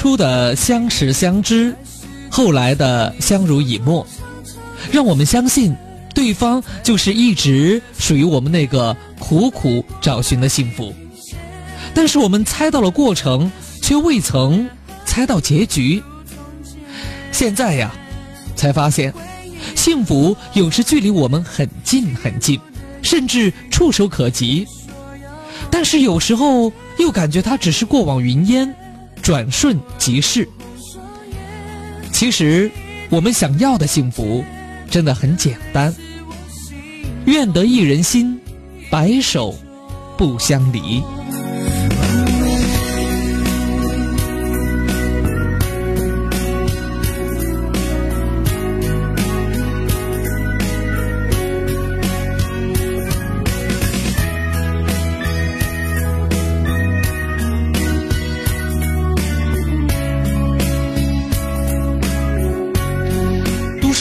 初的相识相知，后来的相濡以沫，让我们相信对方就是一直属于我们那个苦苦找寻的幸福。但是我们猜到了过程，却未曾猜到结局。现在呀，才发现，幸福有时距离我们很近很近，甚至触手可及。但是有时候又感觉它只是过往云烟，转瞬即逝。其实，我们想要的幸福，真的很简单。愿得一人心，白首不相离。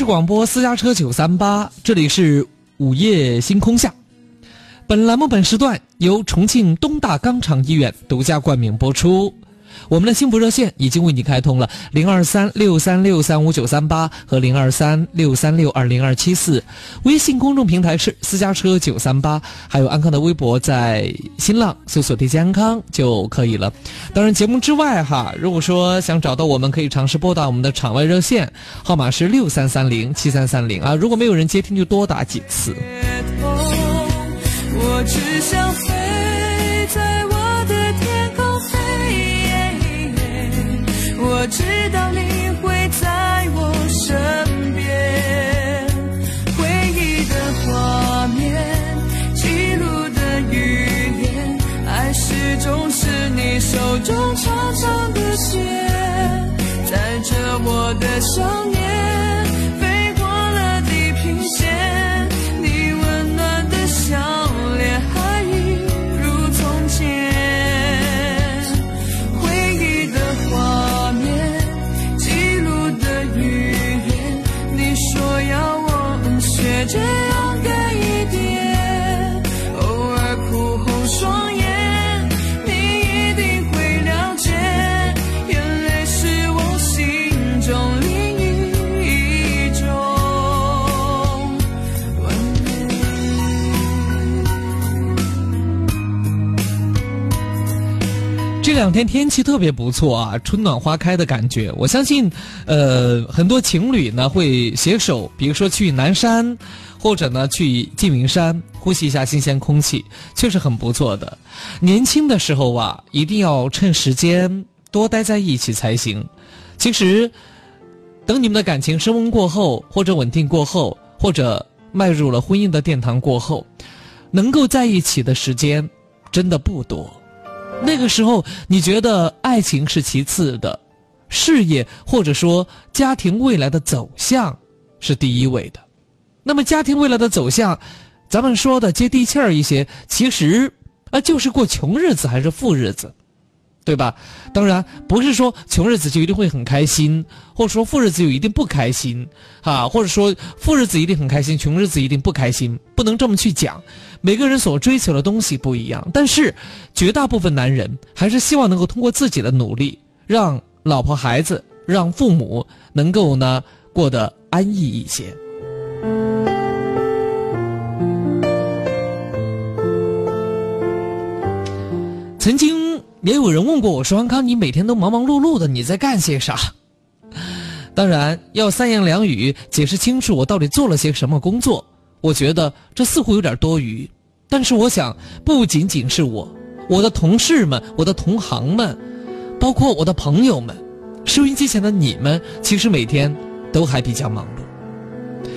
广播私家车九三八，这里是午夜星空下。本栏目本时段由重庆东大肛肠医院独家冠名播出。我们的幸福热线已经为你开通了零二三六三六三五九三八和零二三六三六二零二七四，微信公众平台是私家车九三八，还有安康的微博在新浪搜索“迪安康”就可以了。当然，节目之外哈，如果说想找到我们，可以尝试拨打我们的场外热线，号码是六三三零七三三零啊。如果没有人接听，就多打几次。我只想飞用长长的线，载着我的想念。两天天气特别不错啊，春暖花开的感觉。我相信，呃，很多情侣呢会携手，比如说去南山，或者呢去缙云山，呼吸一下新鲜空气，确实很不错的。年轻的时候啊，一定要趁时间多待在一起才行。其实，等你们的感情升温过后，或者稳定过后，或者迈入了婚姻的殿堂过后，能够在一起的时间真的不多。那个时候，你觉得爱情是其次的，事业或者说家庭未来的走向是第一位的。那么，家庭未来的走向，咱们说的接地气儿一些，其实啊，就是过穷日子还是富日子，对吧？当然，不是说穷日子就一定会很开心，或者说富日子就一定不开心，哈，或者说富日子一定很开心，穷日子一定不开心，不能这么去讲。每个人所追求的东西不一样，但是绝大部分男人还是希望能够通过自己的努力，让老婆孩子、让父母能够呢过得安逸一些。曾经也有人问过我说：“安康，你每天都忙忙碌碌的，你在干些啥？”当然要三言两语解释清楚我到底做了些什么工作。我觉得这似乎有点多余，但是我想，不仅仅是我，我的同事们、我的同行们，包括我的朋友们，收音机前的你们，其实每天都还比较忙碌。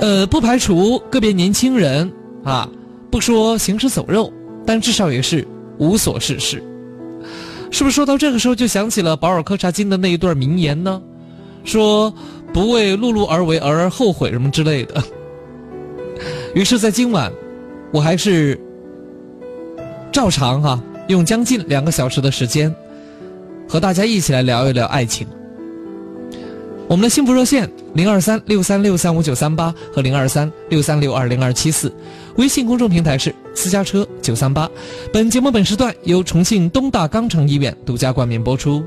呃，不排除个别年轻人啊，不说行尸走肉，但至少也是无所事事。是不是说到这个时候就想起了保尔柯察金的那一段名言呢？说不为碌碌而为而后悔什么之类的。于是，在今晚，我还是照常哈，用将近两个小时的时间，和大家一起来聊一聊爱情。我们的幸福热线零二三六三六三五九三八和零二三六三六二零二七四，微信公众平台是私家车九三八。本节目本时段由重庆东大肛肠医院独家冠名播出。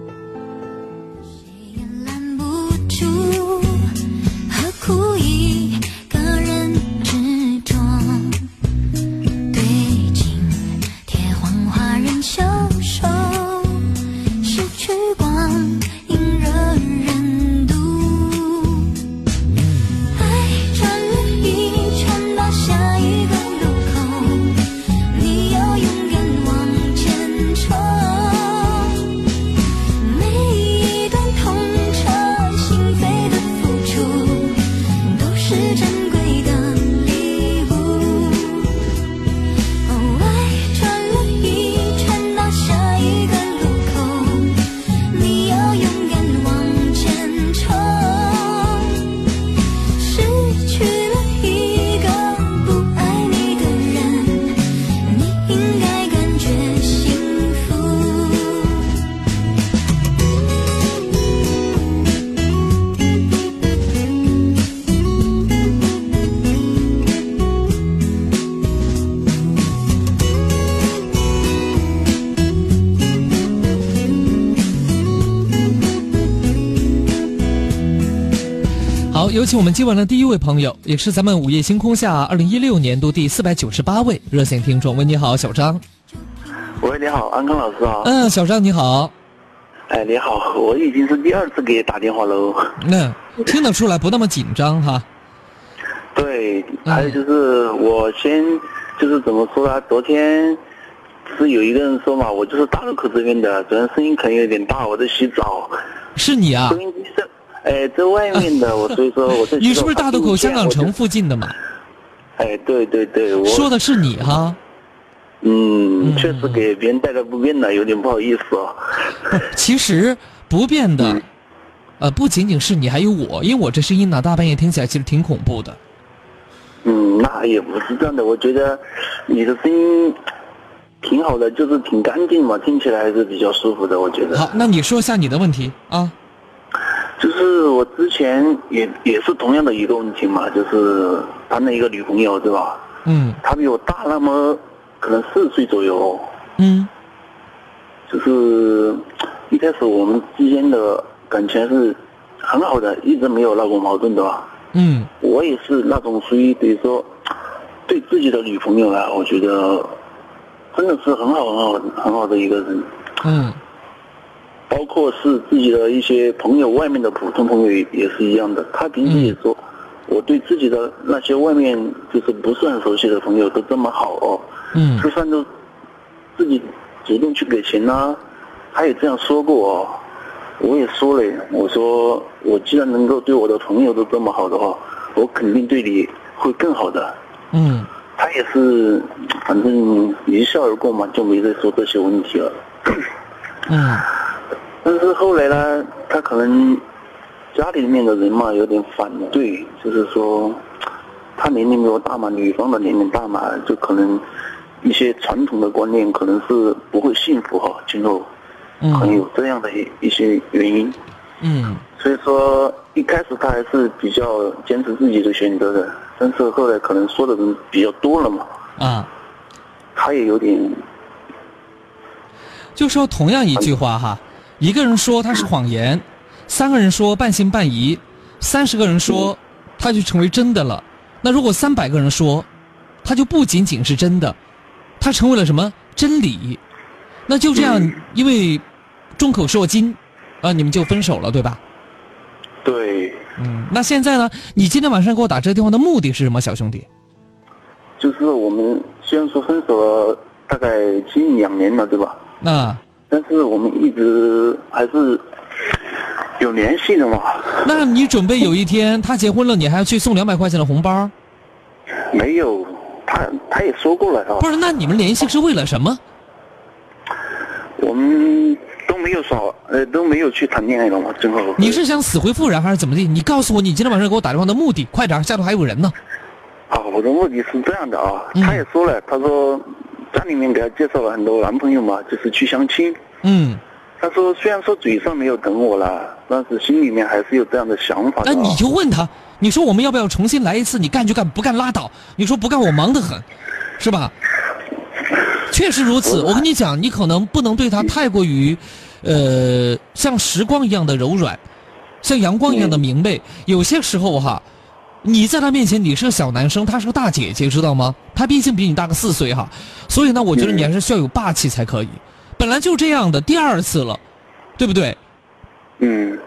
我们今晚的第一位朋友，也是咱们午夜星空下二零一六年度第四百九十八位热线听众。喂，你好，小张。喂，你好，安康老师啊。嗯，小张你好。哎，你好，我已经是第二次给你打电话喽。那听得出来不那么紧张哈。对，还有就是我先就是怎么说呢？昨天是有一个人说嘛，我就是大路口这边的，昨天声音可能有点大，我在洗澡。是你啊？声音是，哎，在外面的，我所以说我在。你是不是大渡口香港城附近的嘛？哎，对对对，我说的是你哈。嗯，确实给别人带来不便了，有点不好意思哦。其实不变的，呃，不仅仅是你，还有我，因为我这声音呢，大半夜听起来其实挺恐怖的。嗯，那也不是这样的，我觉得你的声音挺好的，就是挺干净嘛，听起来还是比较舒服的，我觉得。好，那你说一下你的问题啊。就是我之前也也是同样的一个问题嘛，就是谈了一个女朋友，对吧？嗯。她比我大那么。可能四岁左右，嗯，就是一开始我们之间的感情是很好的，一直没有闹过矛盾的吧？嗯，我也是那种属于，比如说对自己的女朋友啊，我觉得真的是很好很好很好的一个人。嗯，包括是自己的一些朋友，外面的普通朋友也也是一样的。他平时也说，我对自己的那些外面就是不是很熟悉的朋友都这么好哦。嗯，吃饭都自己主动去给钱呐，他也这样说过哦。我也说了，我说我既然能够对我的朋友都这么好的话，我肯定对你会更好的。嗯，他也是，反正一笑而过嘛，就没再说这些问题了。嗯，但是后来呢，他可能家里面的人嘛有点反对，就是说他年龄比我大嘛，女方的年龄大嘛，就可能。一些传统的观念可能是不会幸福哈，今后，可能有这样的一一些原因。嗯。所以说一开始他还是比较坚持自己的选择的，但是后来可能说的人比较多了嘛。啊。他也有点。就说同样一句话哈，一个人说他是谎言，三个人说半信半疑，三十个人说，他就成为真的了。那如果三百个人说，他就不仅仅是真的。他成为了什么真理？那就这样，因为众口铄金，啊，你们就分手了，对吧？对。嗯，那现在呢？你今天晚上给我打这个电话的目的是什么，小兄弟？就是我们虽然说分手了大概近两年了，对吧？啊。但是我们一直还是有联系的嘛。那你准备有一天他结婚了，你还要去送两百块钱的红包？没有。他他也说过了啊。不是，那你们联系是为了什么？我们都没有说，呃，都没有去谈恋爱了嘛，最后。你是想死灰复燃还是怎么地？你告诉我，你今天晚上给我打电话的目的，快点，下头还有人呢。啊，我的目的是这样的啊，他也说了，他说家里面给他介绍了很多男朋友嘛，就是去相亲。嗯。他说虽然说嘴上没有等我了，但是心里面还是有这样的想法。那你就问他。你说我们要不要重新来一次？你干就干，不干拉倒。你说不干，我忙得很，是吧？确实如此。我跟你讲，你可能不能对他太过于，呃，像时光一样的柔软，像阳光一样的明媚。有些时候哈，你在他面前你是个小男生，他是个大姐姐，知道吗？他毕竟比你大个四岁哈，所以呢，我觉得你还是需要有霸气才可以。本来就这样的，第二次了，对不对？嗯。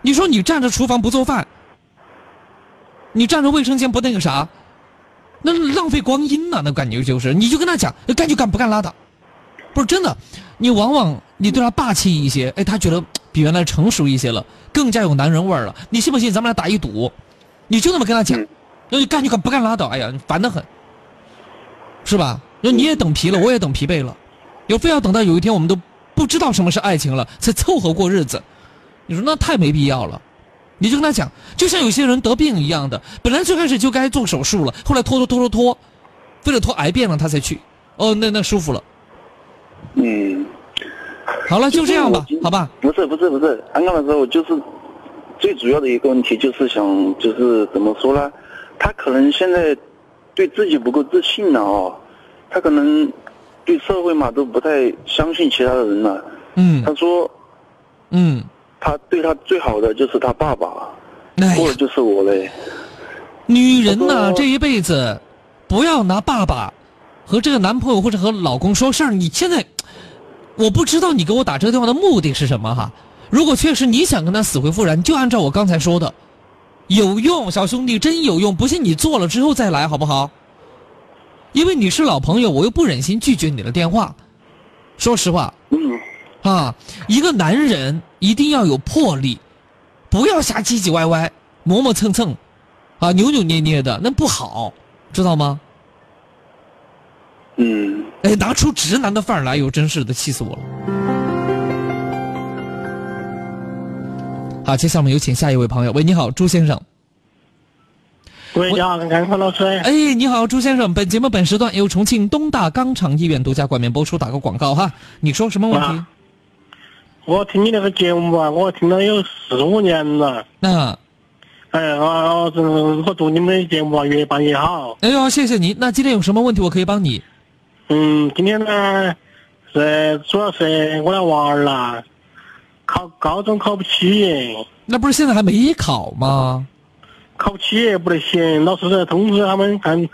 你说你站着厨房不做饭。你站着卫生间不那个啥，那浪费光阴呐！那感觉就是，你就跟他讲，干就干，不干拉倒。不是真的，你往往你对他霸气一些，哎，他觉得比原来成熟一些了，更加有男人味儿了。你信不信？咱们俩打一赌，你就那么跟他讲，那你干就干，不干拉倒。哎呀，烦得很，是吧？那你也等疲了，我也等疲惫了，有非要等到有一天我们都不知道什么是爱情了，才凑合过日子，你说那太没必要了。你就跟他讲，就像有些人得病一样的，本来最开始就该做手术了，后来拖拖拖拖拖，为了拖癌变了他才去，哦，那那舒服了。嗯，好了，就这样吧，好吧。不是不是不是，安刚老师，我就是最主要的一个问题，就是想就是怎么说呢？他可能现在对自己不够自信了哦，他可能对社会嘛都不太相信其他的人了。嗯。他说，嗯。他对他最好的就是他爸爸，过了就是我嘞。女人呐，这一辈子不要拿爸爸和这个男朋友或者和老公说事儿。你现在，我不知道你给我打这个电话的目的是什么哈。如果确实你想跟他死灰复燃，就按照我刚才说的，有用，小兄弟真有用。不信你做了之后再来好不好？因为你是老朋友，我又不忍心拒绝你的电话。说实话，嗯，啊，一个男人一定要有魄力，不要瞎唧唧歪歪、磨磨蹭蹭。啊，扭扭捏捏的那不好，知道吗？嗯。哎，拿出直男的范儿来，哟，真是的，气死我了。好，接下来我们有请下一位朋友。喂，你好，朱先生。喂，你好，安康老师。哎，你好，朱先生。本节目本时段由重庆东大肛肠医院独家冠名播出，打个广告哈。你说什么问题？我听你那个节目啊，我听了有四五年了。那。哎，我我我祝你们的节目啊越办越好。哎呦，谢谢你。那今天有什么问题我可以帮你？嗯，今天呢是主要是我的娃儿啦，考高中考不起。那不是现在还没考吗？考不起不得行，老师在通知他们看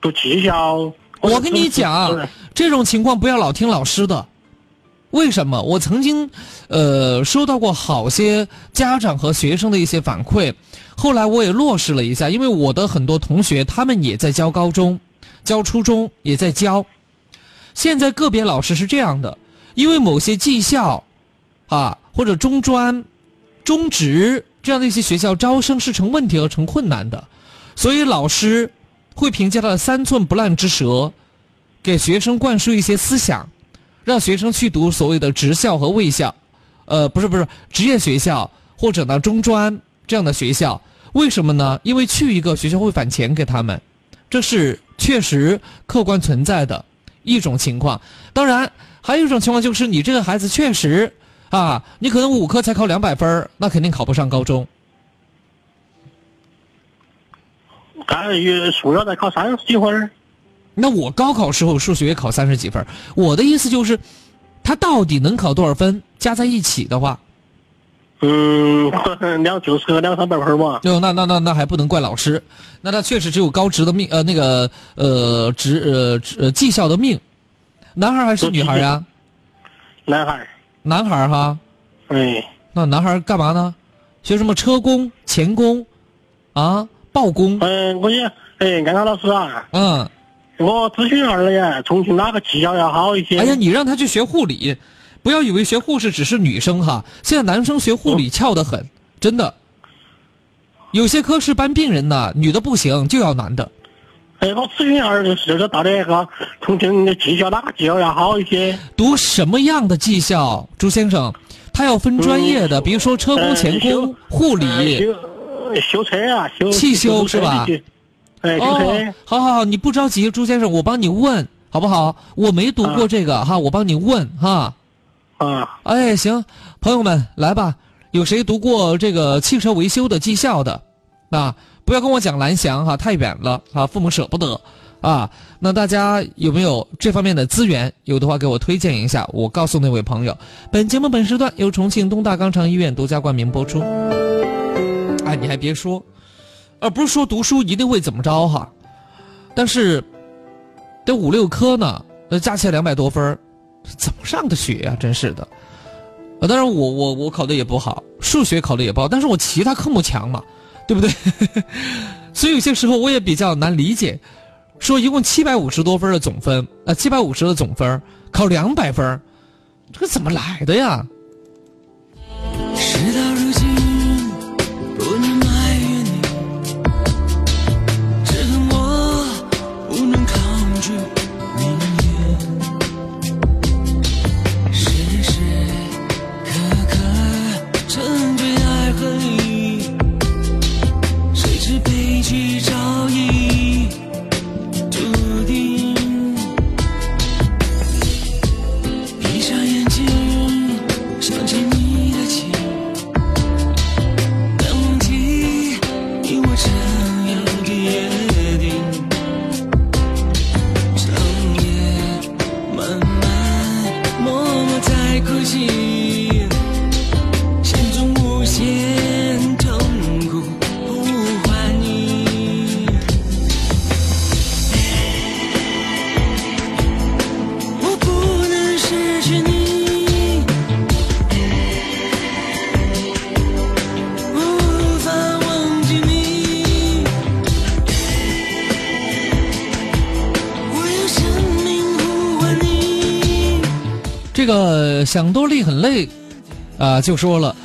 读技校。我跟你讲，这种情况不要老听老师的。为什么？我曾经，呃，收到过好些家长和学生的一些反馈。后来我也落实了一下，因为我的很多同学他们也在教高中、教初中，也在教。现在个别老师是这样的，因为某些技校，啊或者中专、中职这样的一些学校招生是成问题和成困难的，所以老师会凭借他的三寸不烂之舌，给学生灌输一些思想，让学生去读所谓的职校和卫校，呃，不是不是职业学校或者呢中专这样的学校。为什么呢？因为去一个学校会返钱给他们，这是确实客观存在的一种情况。当然，还有一种情况就是你这个孩子确实啊，你可能五科才考两百分那肯定考不上高中。刚月数学才考三十几分那我高考时候数学也考三十几分我的意思就是，他到底能考多少分？加在一起的话。嗯，两就是个两三百分吧。哟，那那那那还不能怪老师，那他确实只有高职的命，呃，那个呃职呃技校的命。男孩还是女孩呀？男孩。男孩哈。哎。那男孩干嘛呢？学什么车工、钳工，啊，刨工。嗯，我也哎，安康老师啊。嗯。我咨询儿了呀，重庆哪个技校要好一些？哎呀，你让他去学护理。不要以为学护士只是女生哈，现在男生学护理翘得很，真的。有些科室搬病人呢，女的不行，就要男的。哎，我咨询一下，就是这到底那个重庆的技校哪个技校要好一些？读什么样的技校，朱先生？他要分专业的，比如说车工、钳工、护理。修修车啊，修汽修是吧？哎，修车。好好好，你不着急，朱先生，我帮你问好不好？我没读过这个哈，我帮你问哈。啊，哎，行，朋友们来吧，有谁读过这个汽车维修的技校的？啊，不要跟我讲蓝翔哈，太远了啊，父母舍不得啊。那大家有没有这方面的资源？有的话给我推荐一下，我告诉那位朋友。本节目本时段由重庆东大肛肠医院独家冠名播出。哎，你还别说，而不是说读书一定会怎么着哈，但是得五六科呢，那加起来两百多分怎么上的学呀？真是的，啊，当然我我我考的也不好，数学考的也不好，但是我其他科目强嘛，对不对？所以有些时候我也比较难理解，说一共七百五十多分的总分，啊，七百五十的总分考两百分，这个怎么来的呀？想多累很累，啊，就说了，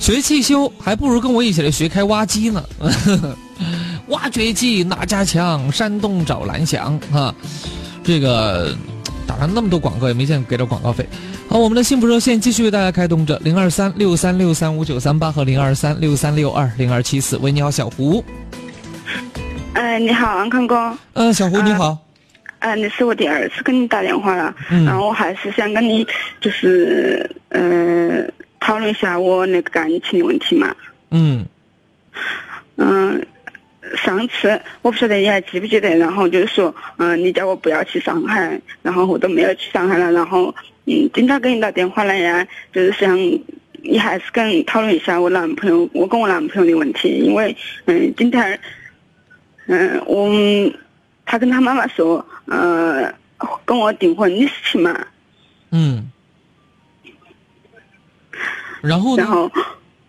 学汽修还不如跟我一起来学开挖机呢。挖掘机哪家强？山东找蓝翔啊！这个打了那么多广告，也没见给点广告费。好，我们的幸福热线继续为大家开通着，零二三六三六三五九三八和零二三六三六二零二七四。喂，你好，小胡。哎，你好，安康哥。嗯，小胡你好。哎，那是我第二次跟你打电话了，然后我还是想跟你就是嗯讨论一下我那个感情的问题嘛。嗯。嗯。上次我不晓得你还记不记得，然后就是说，嗯，你叫我不要去上海，然后我都没有去上海了，然后，嗯，经常给你打电话来呀，就是想你还是跟讨论一下我男朋友，我跟我男朋友的问题，因为，嗯，今天，嗯，我他跟他妈妈说，呃，跟我订婚的事情嘛，嗯，然后然后。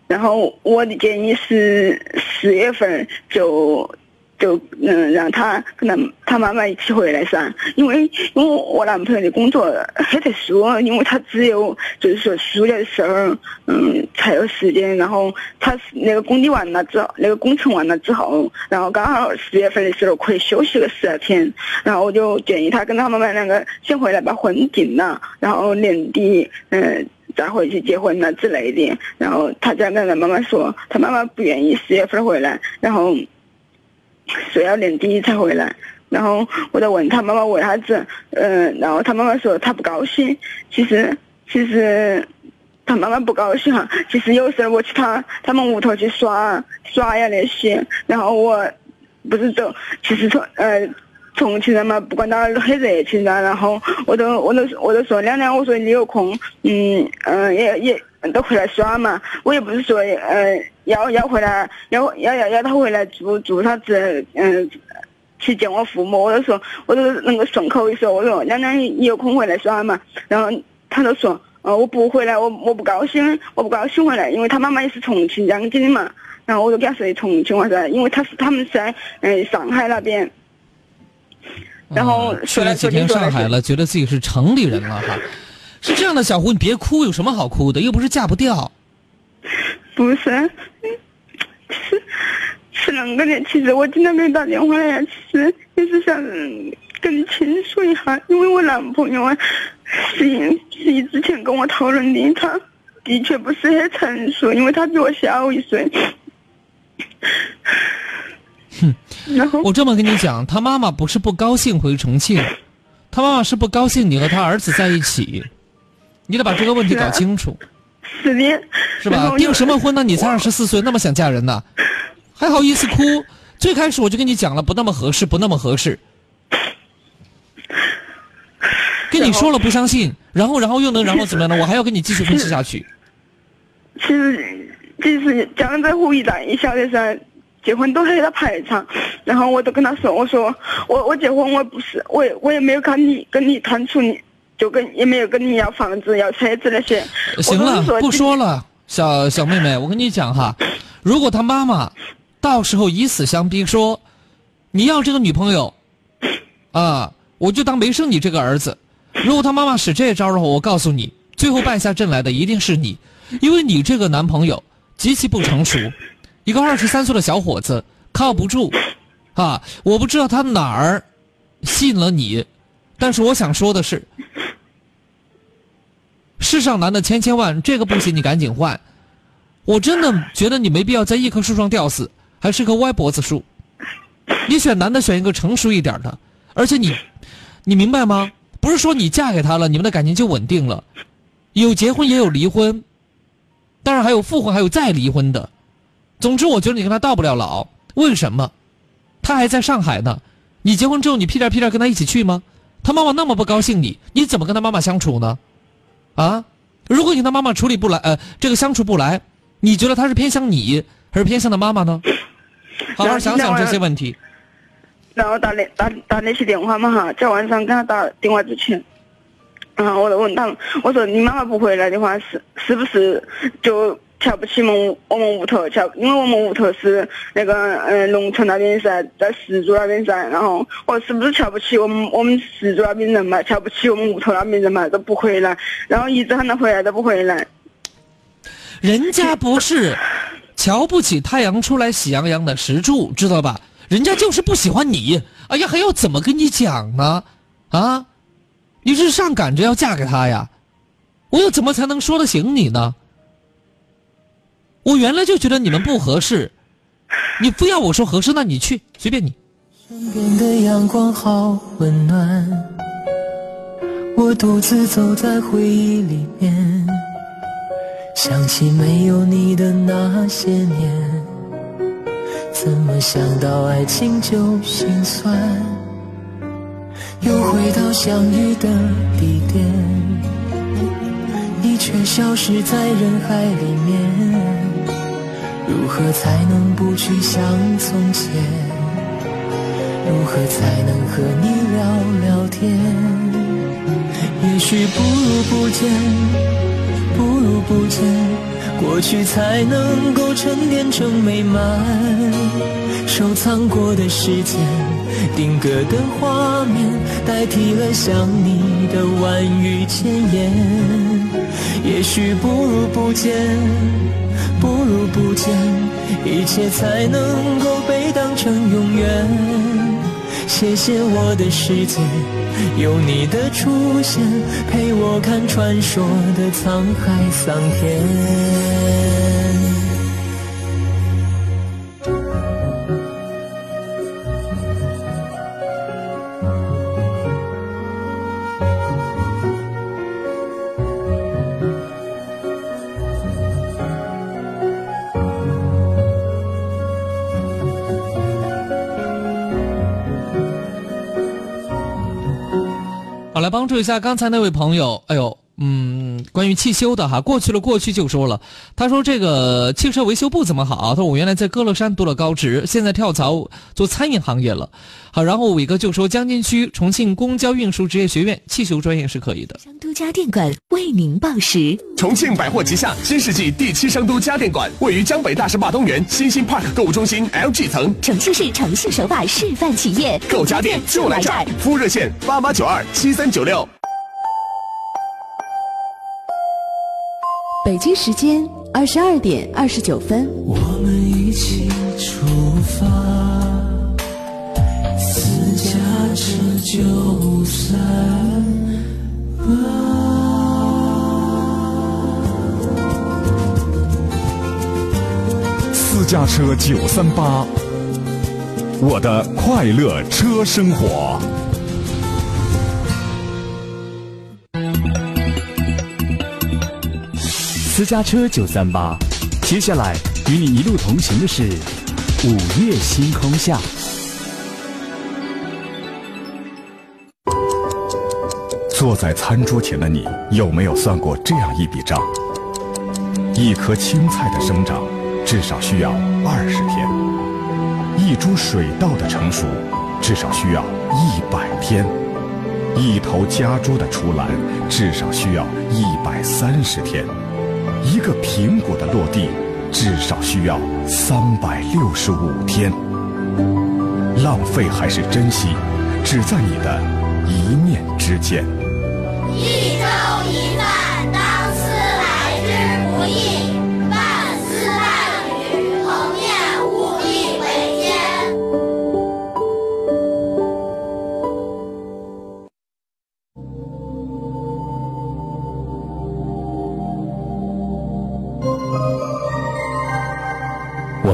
然后我的建议是四月份就就嗯让他跟他他妈妈一起回来噻，因为因为我男朋友的工作很特殊，因为他只有就是说暑假的时候嗯才有时间，然后他那个工地完了之后，那个工程完了之后，然后刚好四月份的时候可以休息个十二天，然后我就建议他跟他妈妈两个先回来把婚定了，然后年底嗯。再回去结婚了之类的，然后他家跟他妈妈说，他妈妈不愿意四月份回来，然后说要年底才回来，然后我就问他妈妈为啥子，嗯，然后他妈妈说他不高兴。其实其实他妈妈不高兴哈，其实有时候我去他他们屋头去耍耍呀那些，然后我不是走，其实从呃。重庆人嘛，不管哪儿都很热情的。然后我都我都我都说，娘娘，我说你有空，嗯嗯，也也都回来耍嘛。我也不是说，呃，要要回来，要要要要他回来做做啥子，嗯，去见我父母。我就说，我就能够顺口一说，我说娘娘你有空回来耍嘛。然后他就说，呃，我不回来，我我不高兴，我不高兴回来，因为他妈妈也是重庆江津的嘛。然后我就给他说的重庆话噻，因为他是他们是在嗯上海那边。然后去了几天上海了，觉得自己是城里人了哈，是这样的，小胡，你别哭，有什么好哭的？又不是嫁不掉。不是，是是啷个的。其实我今天给你打电话来，其实也是想跟你倾诉一下，因为我男朋友啊，是是你之前跟我讨论的，他的确不是很成熟，因为他比我小一岁。哼，我这么跟你讲，他妈妈不是不高兴回重庆，他妈妈是不高兴你和他儿子在一起，你得把这个问题搞清楚。是的，是吧？订什么婚呢？你才二十四岁，那么想嫁人呢？还好意思哭？最开始我就跟你讲了，不那么合适，不那么合适。跟你说了不相信，然后然后又能然后怎么样呢？我还要跟你继续分析下去。其实，其实江浙沪一带，你晓得噻。结婚都很排场，然后我都跟他说：“我说我我结婚我不是我也我也没有跟你跟你谈处你就跟也没有跟你要房子要车子那些。”行了，不说了，小小妹妹，我跟你讲哈，如果他妈妈到时候以死相逼说你要这个女朋友啊，我就当没生你这个儿子。如果他妈妈使这招的话，我告诉你，最后败下阵来的一定是你，因为你这个男朋友极其不成熟。一个二十三岁的小伙子靠不住，啊！我不知道他哪儿吸引了你，但是我想说的是，世上男的千千万，这个不行，你赶紧换。我真的觉得你没必要在一棵树上吊死，还是棵歪脖子树。你选男的选一个成熟一点的，而且你，你明白吗？不是说你嫁给他了，你们的感情就稳定了，有结婚也有离婚，当然还有复婚，还有再离婚的。总之，我觉得你跟他到不了老。为什么？他还在上海呢。你结婚之后，你屁颠屁颠跟他一起去吗？他妈妈那么不高兴你，你怎么跟他妈妈相处呢？啊？如果你跟他妈妈处理不来，呃，这个相处不来，你觉得他是偏向你，还是偏向的妈妈呢？好好想想这些问题。然后打那打打那些电话嘛哈，在晚上跟他打电话之前，然后我就问他，我说你妈妈不回来的话，是是不是就？瞧不起我们我们屋头，瞧，因为我们屋头是那个嗯农村那边噻，在石柱那边噻，然后我是不是瞧不起我们我们石柱那边人嘛？瞧不起我们屋头那边人嘛？都不回来，然后一直喊他回来都不回来。人家不是瞧不起太阳出来喜洋洋的石柱，知道吧？人家就是不喜欢你。哎呀，还要怎么跟你讲呢？啊，你是上赶着要嫁给他呀？我又怎么才能说得醒你呢？我原来就觉得你们不合适，你非要我说合适，那你去随便你。身边的阳光好温暖，我独自走在回忆里面，想起没有你的那些年，怎么想到爱情就心酸？又回到相遇的地点，你却消失在人海里面。如何才能不去想从前？如何才能和你聊聊天？也许不如不见，不如不见，过去才能够沉淀成美满。收藏过的时间，定格的画面，代替了想你的万语千言。也许不如不见。不如不见，一切才能够被当成永远。谢谢我的世界，有你的出现，陪我看传说的沧海桑田。我来帮助一下刚才那位朋友，哎呦，嗯，关于汽修的哈，过去了过去就说了。他说这个汽车维修不怎么好，他说我原来在歌乐山读了高职，现在跳槽做餐饮行业了。好，然后伟哥就说江津区重庆公交运输职业学院汽修专业是可以的。商都家电馆为您报时。重庆百货旗下新世纪第七商都家电馆位于江北大石坝东园新兴 Park 购物中心 LG 层，重庆市诚信守法示范企业，购家电就来这儿。服务热线八八九二七三九六。北京时间二十二点二十九分。我们一起出发。私家车九三八，私家车九三八，我的快乐车生活。私家车九三八，接下来与你一路同行的是午夜星空下。坐在餐桌前的你，有没有算过这样一笔账？一颗青菜的生长，至少需要二十天；一株水稻的成熟，至少需要一百天；一头家猪的出栏，至少需要一百三十天；一个苹果的落地，至少需要三百六十五天。浪费还是珍惜，只在你的一念之间。一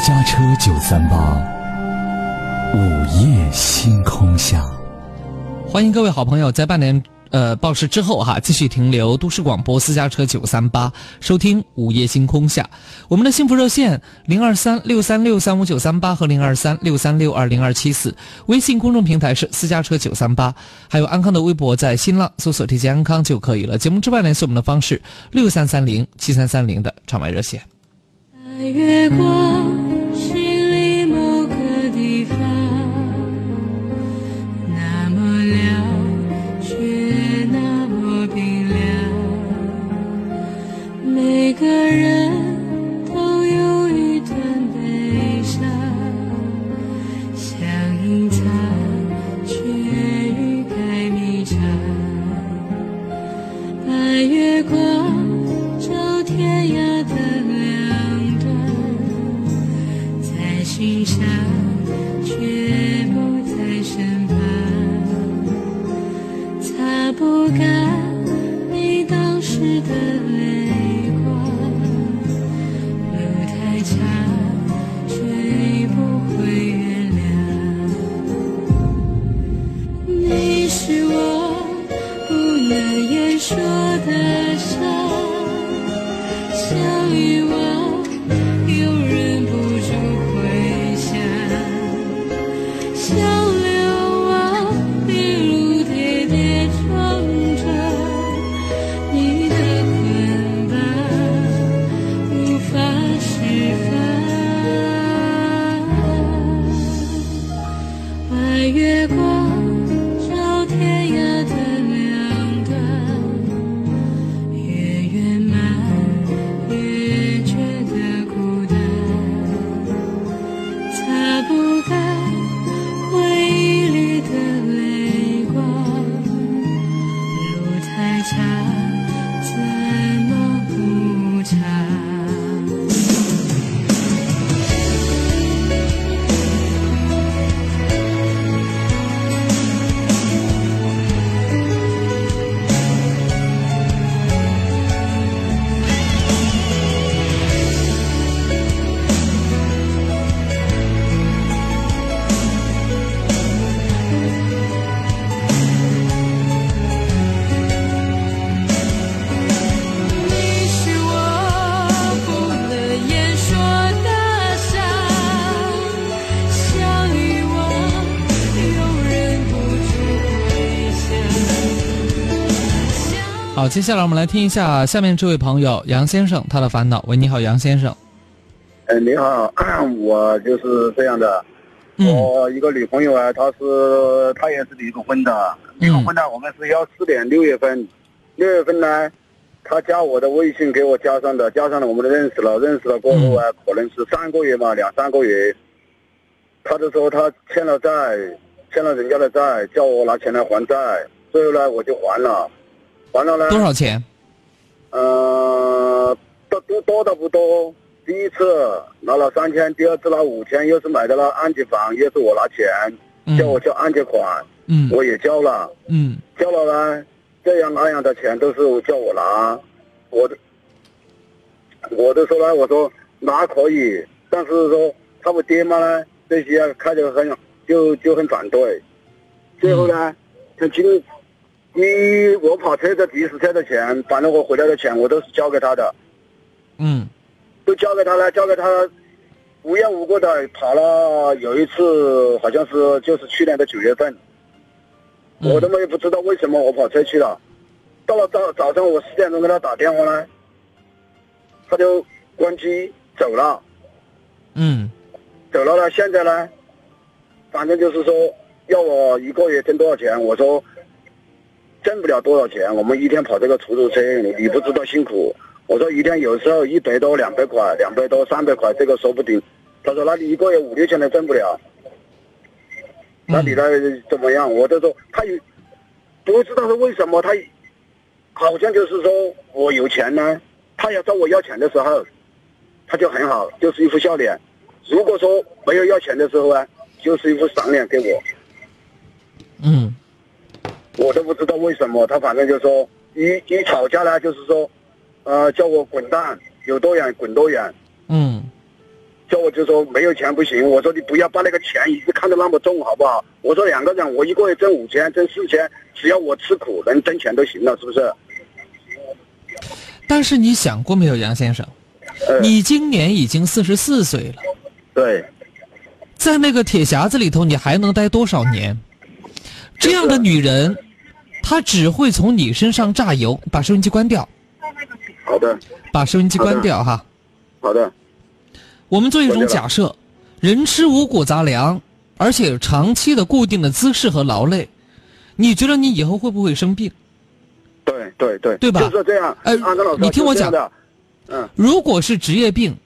私家车九三八。午夜星空下，欢迎各位好朋友在半年呃报时之后哈，继续停留都市广播私家车九三八，收听午夜星空下。我们的幸福热线零二三六三六三五九三八和零二三六三六二零二七四，微信公众平台是私家车九三八，还有安康的微博在新浪搜索 DJ 安康就可以了。节目之外联系我们的方式六三三零七三三零的场外热线。在月光不敢你当时的好，接下来我们来听一下下面这位朋友杨先生他的烦恼。喂，你好，杨先生。哎，你好，我就是这样的。我一个女朋友啊，她是她也是离过婚的，离过婚呢，我们是幺四年六月份，六月份呢，她加我的微信给我加上的，加上了我们的认识了，认识了过后啊，可能是三个月嘛，两三个月，她就说她欠了债，欠了人家的债，叫我拿钱来还债，最后呢我就还了，还了？呢。多少钱？呃，多多多的不多。第一次拿了三千，第二次拿五千，又是买的了按揭房，又是我拿钱，叫我交按揭款，嗯。我也交了，嗯。交了呢，这样那样的钱都是叫我拿，我的，我都说呢，我说拿可以，但是说他们爹妈呢？这些啊看着很就就很反对，最后呢，他今你我跑车的的士车的钱，反正我回来的钱我都是交给他的，嗯都交给他了，交给他，无缘无故的跑了。有一次好像是就是去年的九月份，我他妈也不知道为什么我跑车去了。到了早早上我十点钟给他打电话呢，他就关机走了，嗯走了呢。现在呢，反正就是说要我一个月挣多少钱，我说挣不了多少钱。我们一天跑这个出租车，你你不知道辛苦。我说一天有时候一百多、两百块，两百多、三百块，这个说不定。他说那你一个月五六千都挣不了，那你呢怎么样？我就说他有不知道是为什么，他好像就是说我有钱呢，他要找我要钱的时候，他就很好，就是一副笑脸；如果说没有要钱的时候啊，就是一副赏脸给我。嗯我都不知道为什么，他反正就说一一吵架呢，就是说，呃，叫我滚蛋，有多远滚多远。嗯叫我就说没有钱不行，我说你不要把那个钱一直看得那么重，好不好？我说两个人，我一个月挣五千，挣四千，只要我吃苦能挣钱都行了，是不是？但是你想过没有，杨先生？呃你今年已经四十四岁了，对，在那个铁匣子里头，你还能待多少年？这样的女人，她只会从你身上榨油。把收音机关掉，好的，把收音机关掉哈。好的，我们做一种假设：人吃五谷杂粮，而且长期的固定的姿势和劳累，你觉得你以后会不会生病？对对对，对吧就是这样。呃安德老师，你听我讲嗯，如果是职业病，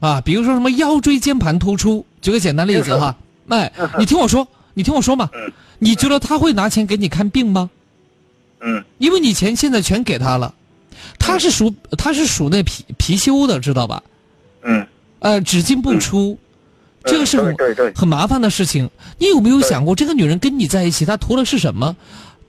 啊，比如说什么腰椎间盘突出，举个简单例子哈，哎，你听我说，你听我说嘛，你觉得他会拿钱给你看病吗？嗯，因为你钱现在全给他了，他是属他是属那貔貔貅的，知道吧？嗯，呃，只进不出，这个是很对对对很麻烦的事情。你有没有想过，这个女人跟你在一起，她图的是什么？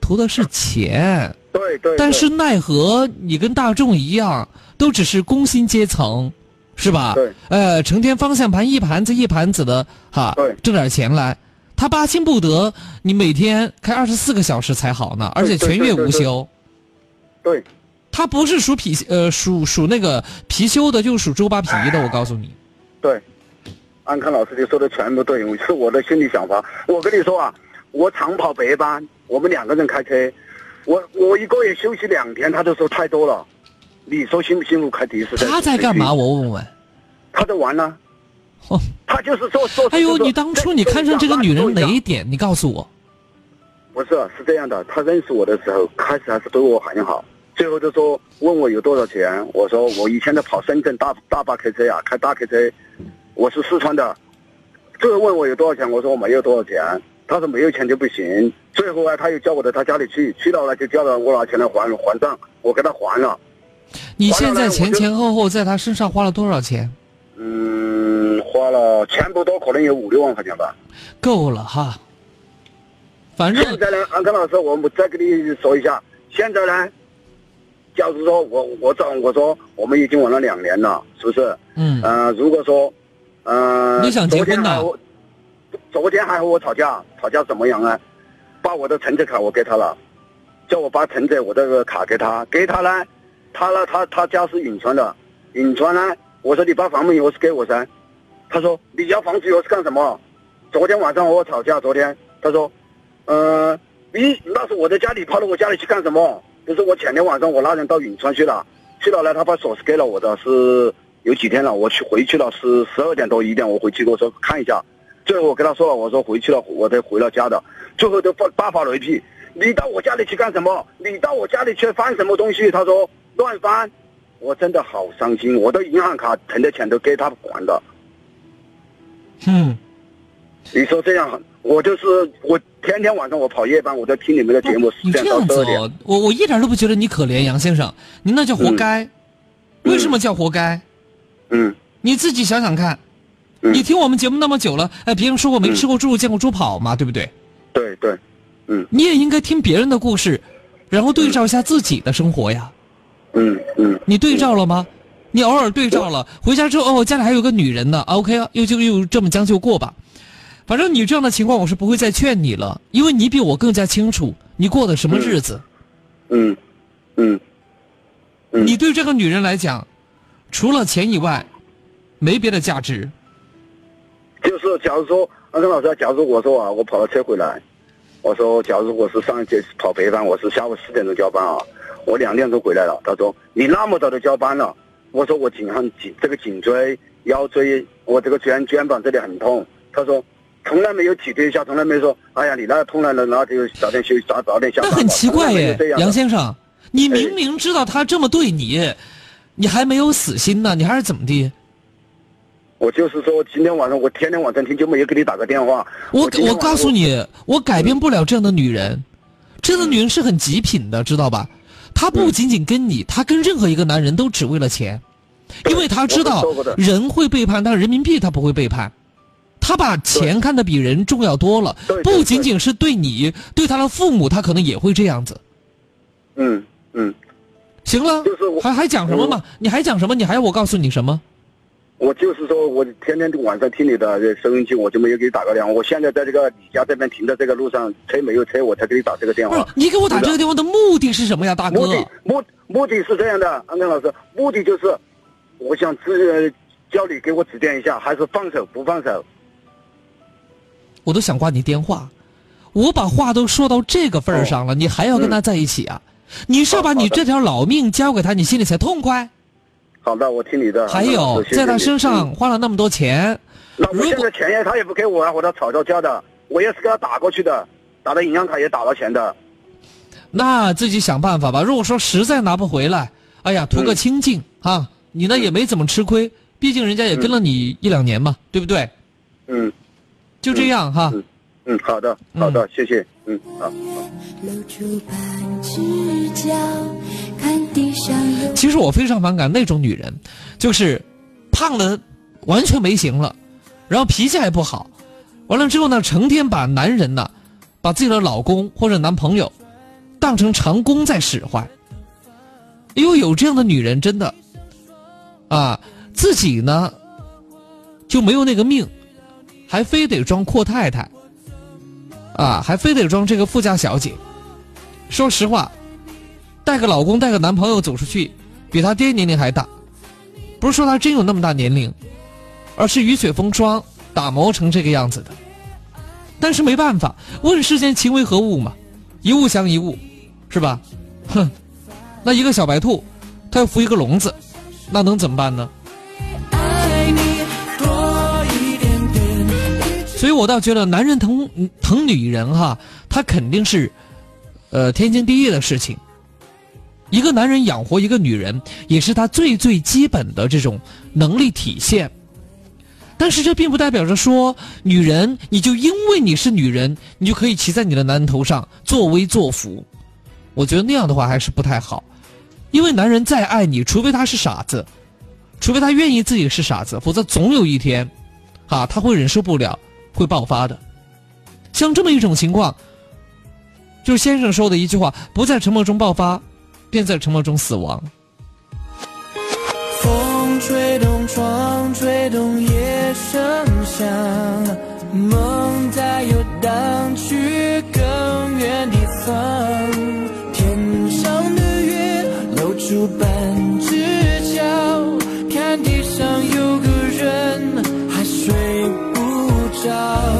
图的是钱。对对。但是奈何你跟大众一样，都只是工薪阶层，是吧？对。呃，成天方向盘一盘子一盘子的哈，挣点钱来。他八心不得，你每天开二十四个小时才好呢，而且全月无休。对。他不是属貔呃属属那个貔貅的，就是属周扒皮的。我告诉你。对，安康老师你说的全部对，是我的心里想法。我跟你说啊，我长跑白班，我们两个人开车，我我一个月休息两天，他都说太多了。你说辛不辛苦开的士？他在干嘛？我问问。他在玩呢。他就是说说。哎呦，你当初你看上这个女人哪一点？你告诉我。不是，是这样的，他认识我的时候，开始还是对我很好，最后就说问我有多少钱，我说我以前在跑深圳大大巴客车呀，开大客车，我是四川的，最后问我有多少钱，我说我没有多少钱，他说没有钱就不行，最后啊，他又叫我到他家里去，去到了就叫了我拿钱来还还账，我给他还了。你现在前前后后在他身上花了多少钱？嗯，花了钱不多可能有五六万块钱吧。够了哈。反正现在呢，安康老师，我们再跟你说一下，现在呢，假如说我我找我说我们已经玩了两年了，是不是？嗯。呃，如果说，呃，你想结婚呢？昨天还和我吵架，吵架怎么样啊？把我的存折卡我给他了，叫我把存折我这个卡给他，给他呢，他呢他他家是银川的，银川呢，我说你把房门钥匙给我噻，他说你要房子钥匙干什么？昨天晚上和我吵架，昨天他说。呃，你那是我在家里跑到我家里去干什么？就是我前天晚上我拉人到银川去了，去了呢，他把锁匙给了我的，是有几天了，我去回去了，是十二点多一点，我回去我说看一下，最后我跟他说了，我说回去了，我才回了家的，最后就发大发雷霆，你到我家里去干什么？你到我家里去翻什么东西？他说乱翻，我真的好伤心，我的银行卡存的钱都给他还了。嗯，你说这样，我就是我天天晚上我跑夜班，我在听你们的节目，你这样子哦，我我一点都不觉得你可怜，杨先生，你那叫活该。为什么叫活该？嗯，你自己想想看，你听我们节目那么久了，哎，别人说过没吃过猪肉见过猪跑嘛，对不对？对对，嗯，你也应该听别人的故事，然后对照一下自己的生活呀。嗯嗯，你对照了吗？你偶尔对照了，回家之后哦，家里还有个女人呢，OK 啊，又就又这么将就过吧。反正你这样的情况，我是不会再劝你了，因为你比我更加清楚你过的什么日子。嗯，嗯，嗯。你对这个女人来讲，除了钱以外，没别的价值。就是假如说，安生老师，假如我说啊，我跑了车回来，我说，假如我是上一节跑白班，我是下午四点钟交班啊，我两点钟回来了。他说你那么早就交班了，我说我颈上颈这个颈椎、腰椎，我这个肩肩膀这里很痛。他说。从来没有体贴一下，从来没说，哎呀，你那痛了，那就早点休息，早早点下班。那很奇怪耶，杨先生，哎你明明知道他这么对你，你还没有死心呢，你还是怎么的？我就是说，今天晚上我天天晚上听就没有给你打个电话。我我告诉你，我改变不了这样的女人，这样的女人是很极品的，知道吧？她不仅仅跟你，他跟任何一个男人都只为了钱，因为他知道人会背叛，但是人民币他不会背叛。他把钱看得比人重要多了，不仅仅是对你，对他的父母，他可能也会这样子。嗯嗯，行了，还还讲什么嘛？你还讲什么？你还要我告诉你什么？我就是说我天天晚上听你的收音机，我就没有给你打个电话。我现在在这个你家这边停在这个路上，车没有车，我才给你打这个电话。你给我打这个电话的目的是什么呀，大哥？目的目目的是这样的，安根老师，目的就是我想指叫你给我指点一下，还是放手不放手？我都想挂你电话，我把话都说到这个份儿上了，你还要跟他在一起啊？你是要把你这条老命交给他，你心里才痛快？好的，我听你的。还有，谢谢在他身上花了那么多钱，那我现在钱也他也不给我啊，和他吵吵架的，我也是给他打过去的，打的银行卡也打了钱的。那自己想办法吧。如果说实在拿不回来，哎呀，图个清静啊，你呢也没怎么吃亏，毕竟人家也跟了你一两年嘛，对不对？嗯，就这样哈。嗯，好的，好的，谢谢。嗯，好。露出半只脚，看地上有其实我非常反感那种女人，就是胖的完全没型了，然后脾气还不好，完了之后呢，成天把男人呢，把自己的老公或者男朋友当成长工在使唤。因为有这样的女人，真的啊，自己呢就没有那个命，还非得装阔太太，啊，还非得装这个富家小姐。说实话，带个老公带个男朋友走出去，比他爹年龄还大，不是说他真有那么大年龄，而是雨雪风霜打磨成这个样子的。但是没办法，问世间情为何物嘛，一物降一物，是吧？哼，那一个小白兔，它要扶一个笼子，那能怎么办呢？所以我倒觉得男人疼疼女人哈，他肯定是，呃，天经地义的事情。一个男人养活一个女人，也是他最最基本的这种能力体现。但是这并不代表着说，女人你就因为你是女人，你就可以骑在你的男人头上作威作福。我觉得那样的话还是不太好，因为男人再爱你，除非他是傻子，除非他愿意自己是傻子，否则总有一天，啊，他会忍受不了，会爆发的。像这么一种情况，就是先生说的一句话：不在沉默中爆发，便在沉默中死亡。风吹动窗，吹动夜声响，梦在游荡去更远地方。天上的月露出半只脚，看地上有个人还睡不着。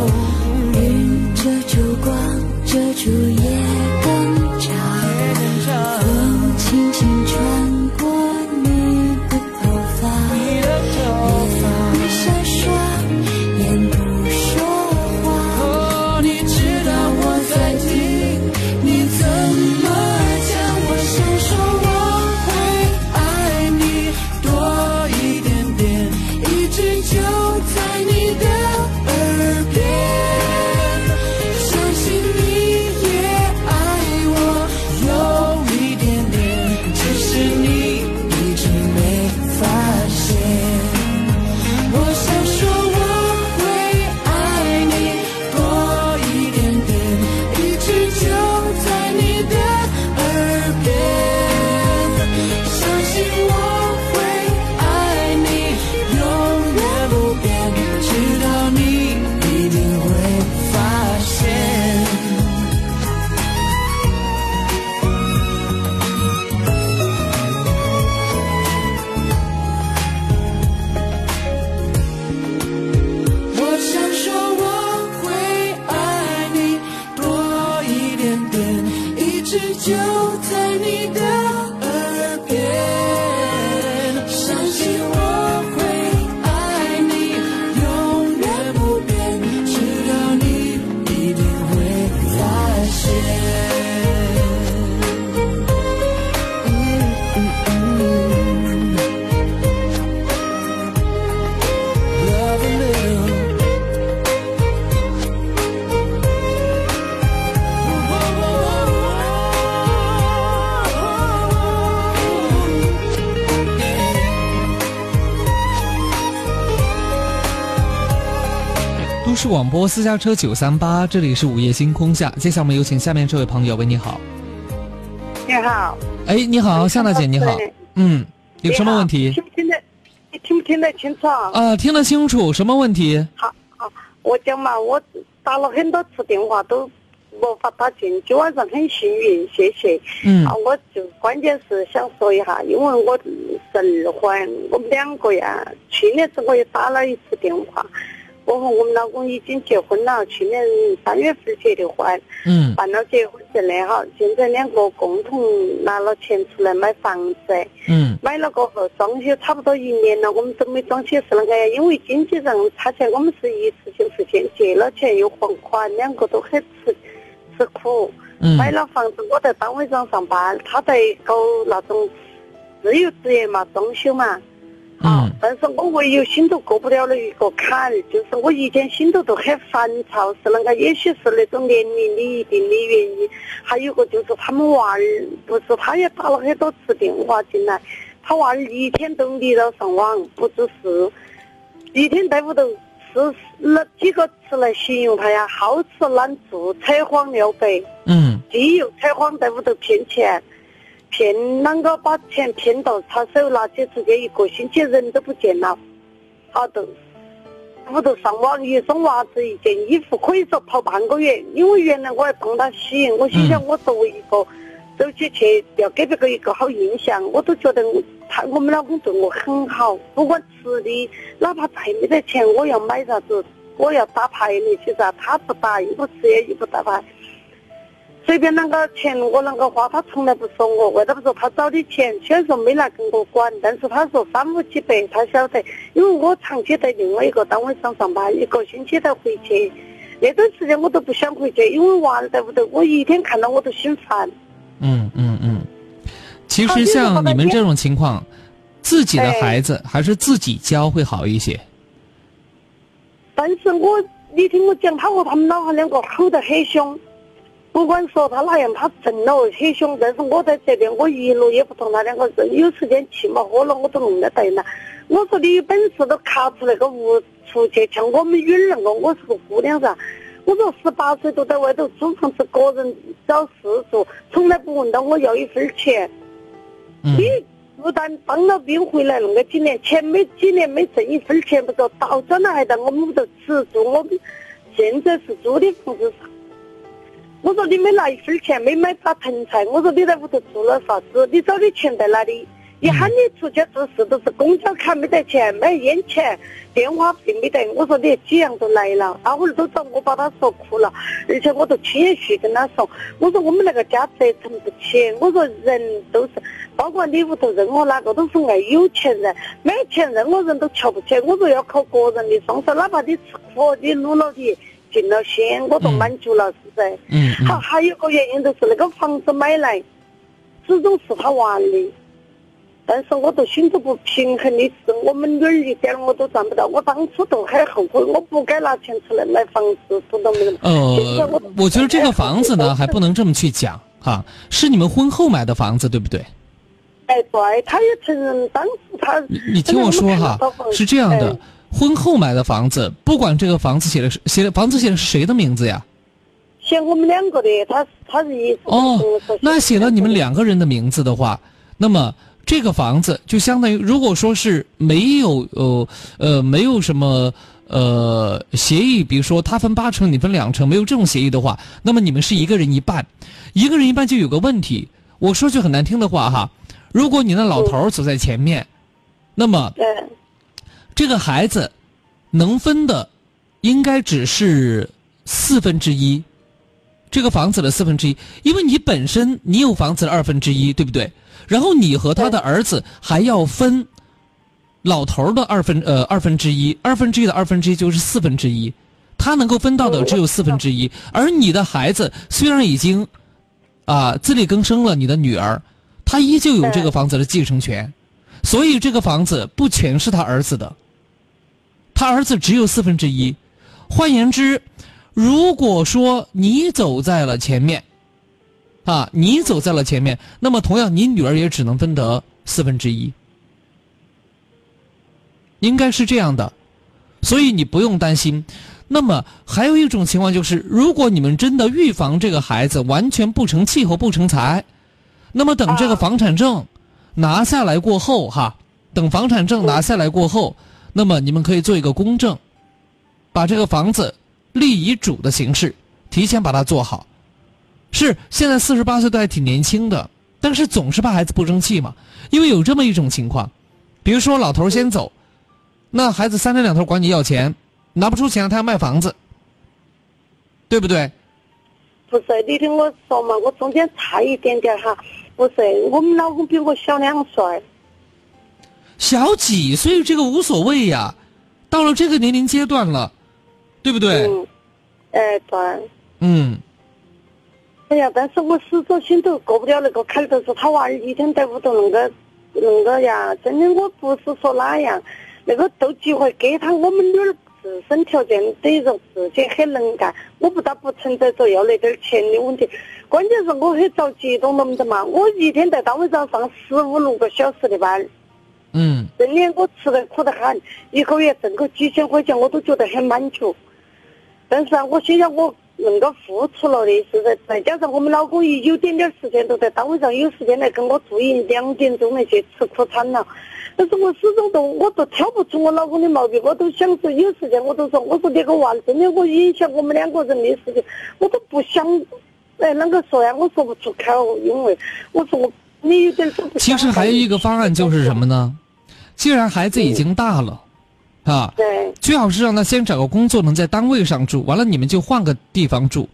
播私家车九三八，这里是午夜星空下。接下来我们有请下面这位朋友，喂，你好。你好，哎，你好，夏大姐，你好。嗯，有什么问题？听不听得你听不听得清楚啊？啊，听得清楚，什么问题？好，好，我讲嘛，我打了很多次电话都没法打进，今晚上很幸运，谢谢。嗯啊，我就关键是想说一下，因为我是二婚，我们两个呀，去年子我也打了一次电话，我和我们老公已经结婚了，去年三月份结的婚。嗯办了结婚证的哈，现在两个共同拿了钱出来买房子，嗯买了过后装修差不多一年了，我们都没装修是啷个呀，因为经济上差钱，我们是一次性付钱，借了钱又还款，两个都很吃吃苦。嗯买了房子，我在单位上上班，他在搞那种自由职业嘛，装修嘛。嗯。但是我唯有心头过不了的一个坎，就是我以前心头都很烦躁，是那个，也许是那种年龄的一定的原因，还有个就是他们娃儿，不是他也打了很多次电话进来，他娃儿一天都迷到上网，不做事，一天在屋头是那几个词来形容他呀，好吃懒做，扯谎尿白。嗯。既有扯谎在屋头骗钱，骗啷个把钱骗到他手，拿去直接一个星期人都不见了，好的。屋头上网一双袜子一件衣服可以说跑半个月，因为原来我还帮他洗，我心想我作为一个走起去要给别个一个好印象，我都觉得他我们老公对我很好，不管吃的，哪怕再没得钱，我要买啥子，我要打牌那些啥，他不打，又不吃也又不打牌。随便啷个钱我啷个花，他从来不说我。为啥不说他找的钱，虽然说没来跟我管，但是他说三五几百，他晓得。因为我长期在另外一个单位上上班，一个星期才回去。那段时间我都不想回去，因为娃儿在屋头，我一天看到我都心烦。嗯嗯嗯。其实像你们这种情况，自己的孩子还是自己教会好一些。但是我，你听我讲，他和他们老汉两个吼得很凶，不管说他哪样，他震了很凶。但是我在这边，我一路也不同他两个人，有时间气嘛喝了，我都弄得对了。我说你有本事都卡出那个屋出去，像我们女儿那个，我是个姑娘噻。我说十八岁都在外头租房子，个人找事做，从来不问到我要一分钱。嗯你不但当了兵回来那么几年，钱没几年没挣一分钱，不说倒转了还在我们屋头吃住，我们现在是租的房子上。我说你没拿一分钱，没买把盆菜，我说你在屋头做了啥子？你找的钱在哪里？一喊你出去做事都是公交卡没得钱，买烟钱，电话费没得。我说你几样都来了，大伙儿都找我把他说哭了，而且我都轻言细跟他说，我说我们那个家折腾不起，我说人都是，包括你屋头任何哪个都是爱有钱人，没钱任何人都瞧不起。我说要靠个人的双手，哪怕你吃苦，你努了力，尽了心，我都满足了，是不是？嗯好，还有个原因就是那个房子买来，始终是他娃的。但是我都心头不平衡的是，我们女儿一点我都赚不到。我当初都很后悔，我不该拿钱出来买房子，懂到没有？呃我，我觉得这个房子呢，还不能这么去讲哈，是你们婚后买的房子，对不对？哎，对，他也承认当时他。你你听我说哈，是这样的哎，婚后买的房子，不管这个房子写的是写的房子写的是谁的名字呀？写我们两个的，他他是一哦，那写了你们两个人的名字的话，那么这个房子就相当于，如果说是没有呃呃没有什么呃协议，比如说他分八成，你分两成，没有这种协议的话，那么你们是一个人一半，一个人一半就有个问题。我说句很难听的话哈，如果你那老头儿走在前面，那么这个孩子能分的应该只是四分之一。这个房子的四分之一，因为你本身你有房子的二分之一，对不对？然后你和他的儿子还要分老头儿的二分呃二分之一，二分之一的二分之一就是四分之一，他能够分到的只有四分之一，而你的孩子虽然已经啊自力更生了，你的女儿，她依旧有这个房子的继承权，所以这个房子不全是他儿子的，他儿子只有四分之一，换言之。如果说你走在了前面，啊，你走在了前面，那么同样你女儿也只能分得四分之一，应该是这样的，所以你不用担心。那么还有一种情况就是，如果你们真的预防这个孩子完全不成气候不成才，那么等这个房产证拿下来过后，哈，等房产证拿下来过后，那么你们可以做一个公证，把这个房子立遗嘱的形式提前把它做好。是现在四十八岁都还挺年轻的，但是总是怕孩子不争气嘛，因为有这么一种情况，比如说老头先走，那孩子三天两头管你要钱，拿不出钱他要卖房子，对不对？不是，你听我说嘛，我中间差一点点哈。不是，我们老公比我小两岁，小几岁这个无所谓呀，到了这个年龄阶段了，对不对？嗯，哎对。嗯，哎呀，但是我始终心头过不了那个坎儿，就是他娃儿一天在屋头恁个恁个呀，真的我不是说哪样，那个斗机会给他，我们女儿自身条件等于说自己很能干，我不但不存在着要那点儿钱的问题，关键是我很着急，懂不懂得嘛？我一天在单位上上十五六个小时的班，嗯，真的我吃的苦得很，一个月挣个几千块钱我都觉得很满足。但是啊，我心想我恁个付出了的，是在再加上我们老公一有点点时间都在单位上有时间来跟我注意两点钟那些吃苦餐了。但是我始终都我都挑不出我老公的毛病，我都想说有时间我都说，我说这个娃真的我影响我们两个人的事情，我都不想，哎啷个说呀？我说不出口，因为我说我你有点。其实还有一个方案就是什么呢？既然孩子已经大了，啊，对，最好是让他先找个工作，能在单位上住，完了你们就换个地方住，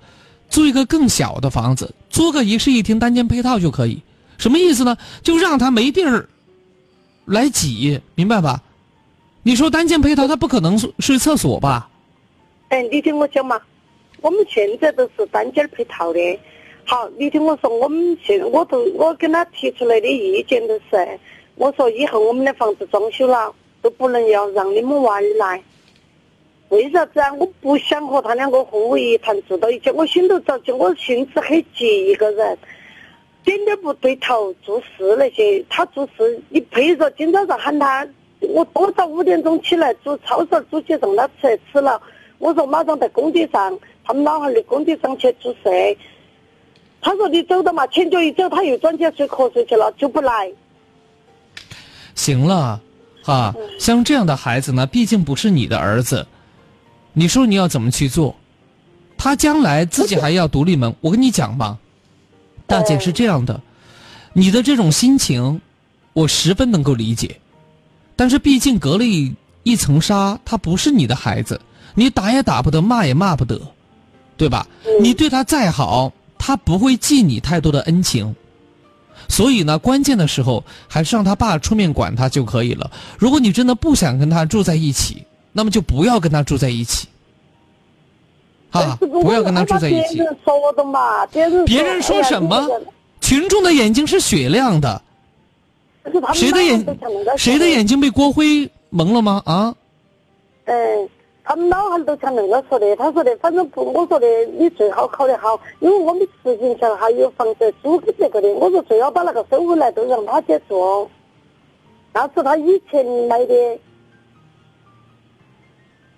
租一个更小的房子，租个一室一厅单间配套就可以。什么意思呢？就让他没地儿来挤，明白吧？你说单间配套，他不可能睡厕所吧？哎，你听我讲嘛，我们现在都是单间配套的。好，你听我说，我们现我都我跟他提出来的意见都是，我说以后我们的房子装修了都不能要让你们娃儿来。为啥子啊？我不想和他两个混为一谈住到一起，我心头着急，我性子很急一个人，点点不对头，做事那些他做事，你配着今早上喊他，我多早五点钟起来煮超市煮起让他吃吃了，我说马上在工地上，他们老汉儿的工地上去做事。他说你走的嘛，前脚一走他又转去睡瞌睡去了，就不来。行了，啊，像这样的孩子呢，毕竟不是你的儿子，你说你要怎么去做？他将来自己还要独立门。我跟你讲吧，大姐是这样的，你的这种心情，我十分能够理解。但是毕竟隔了一一层纱，他不是你的孩子，你打也打不得，骂也骂不得，对吧？你对他再好，他不会记你太多的恩情。所以呢，关键的时候还是让他爸出面管他就可以了。如果你真的不想跟他住在一起，那么就不要跟他住在一起，啊，不要跟他住在一起。别人说的嘛，别人别人说什么？群众的眼睛是雪亮的，谁的眼谁的眼睛被郭辉蒙了吗？啊？嗯，他们老汉都像那个说的，他说的，反正不，我说的，你最好考虑好，因为我们实行下还有房子租给别个的，我说最好把那个收回来都让他去做，那是他以前买的，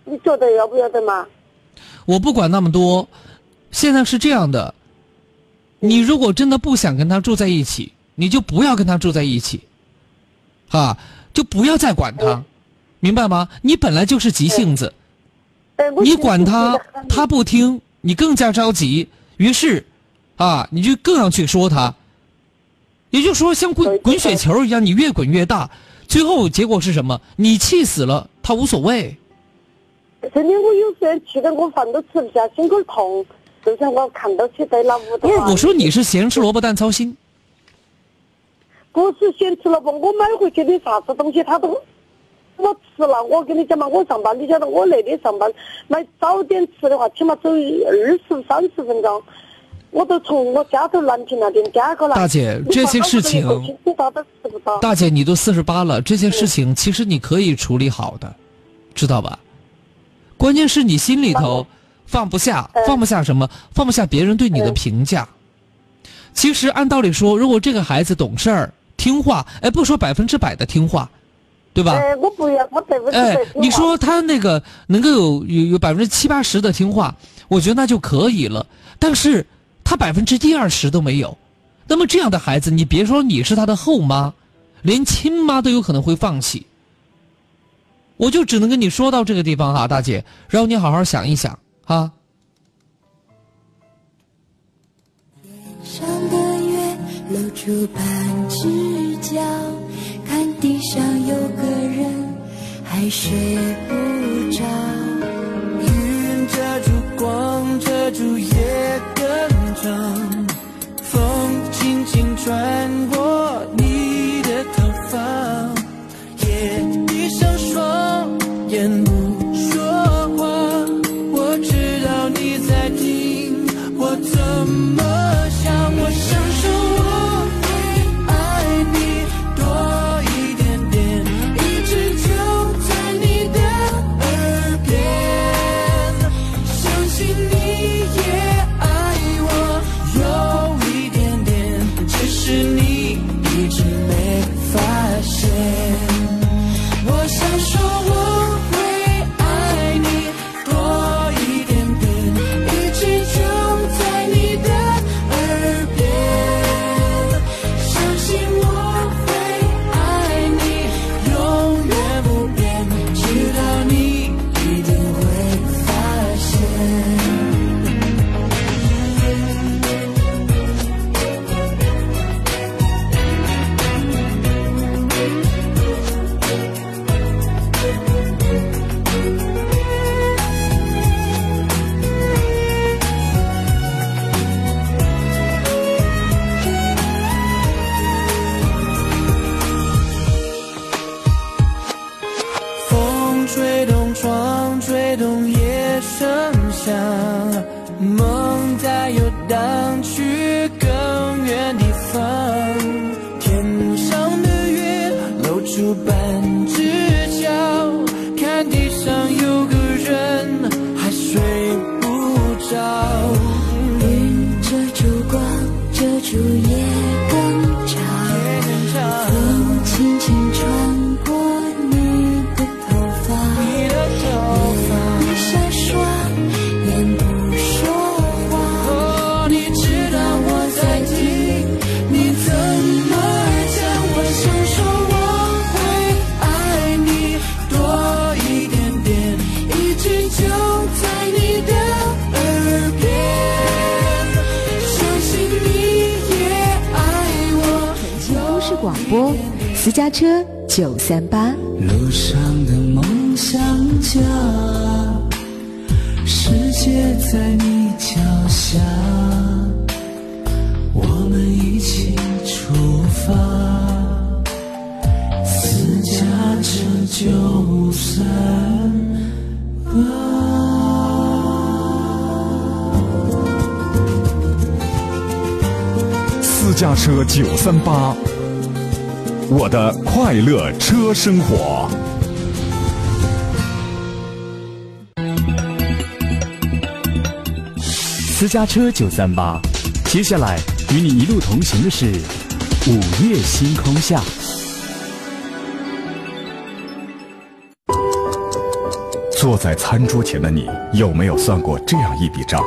你觉得要不要得嘛？我不管那么多，现在是这样的，你如果真的不想跟他住在一起，你就不要跟他住在一起，啊，就不要再管他，明白吗？你本来就是急性子，你管他，他不听，你更加着急，于是，啊，你就更要去说他，也就是说像滚滚雪球一样，你越滚越大，最后结果是什么？你气死了，他无所谓。真的，我有时候气得我饭都吃不下，心口痛，就像我看到起在那屋头。不是，我说你是咸吃萝卜淡操心。不是咸吃萝卜，我买回去的啥子东西他都我吃了。我跟你讲嘛，我上班，你晓得我那里上班买早点吃的话，起码走二十三十分钟，我都从我家头南平那边加过来。大姐，这些事情。大姐，你都四十八了，这些事情其实你可以处理好的，知道吧？关键是你心里头放不下，放不下什么？放不下别人对你的评价。其实按道理说，如果这个孩子懂事儿、听话，哎，不说百分之百的听话，对吧？哎，我不要，我百分之百哎，你说他那个能够有有有百分之七八十的听话，我觉得那就可以了。但是他百分之一二十都没有，那么这样的孩子，你别说你是他的后妈，连亲妈都有可能会放弃。我就只能跟你说到这个地方哈，大姐，然后你好好想一想哈。上的月露出半只脚，看地上有个人还睡不着。云遮住光，遮住夜更长，风轻轻吹快乐车生活。私家车九三八，接下来与你一路同行的是午夜星空下。坐在餐桌前的你，有没有算过这样一笔账？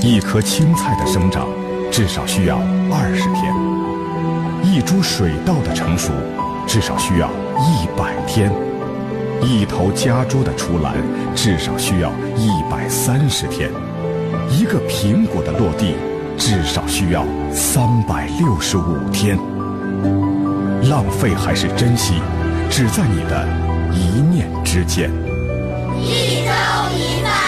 一颗青菜的生长，至少需要二十天；一株水稻的成熟，至少需要一百天；一头家猪的出栏，至少需要一百三十天；一个苹果的落地，至少需要三百六十五天。浪费还是珍惜，只在你的一念之间。一粥一饭，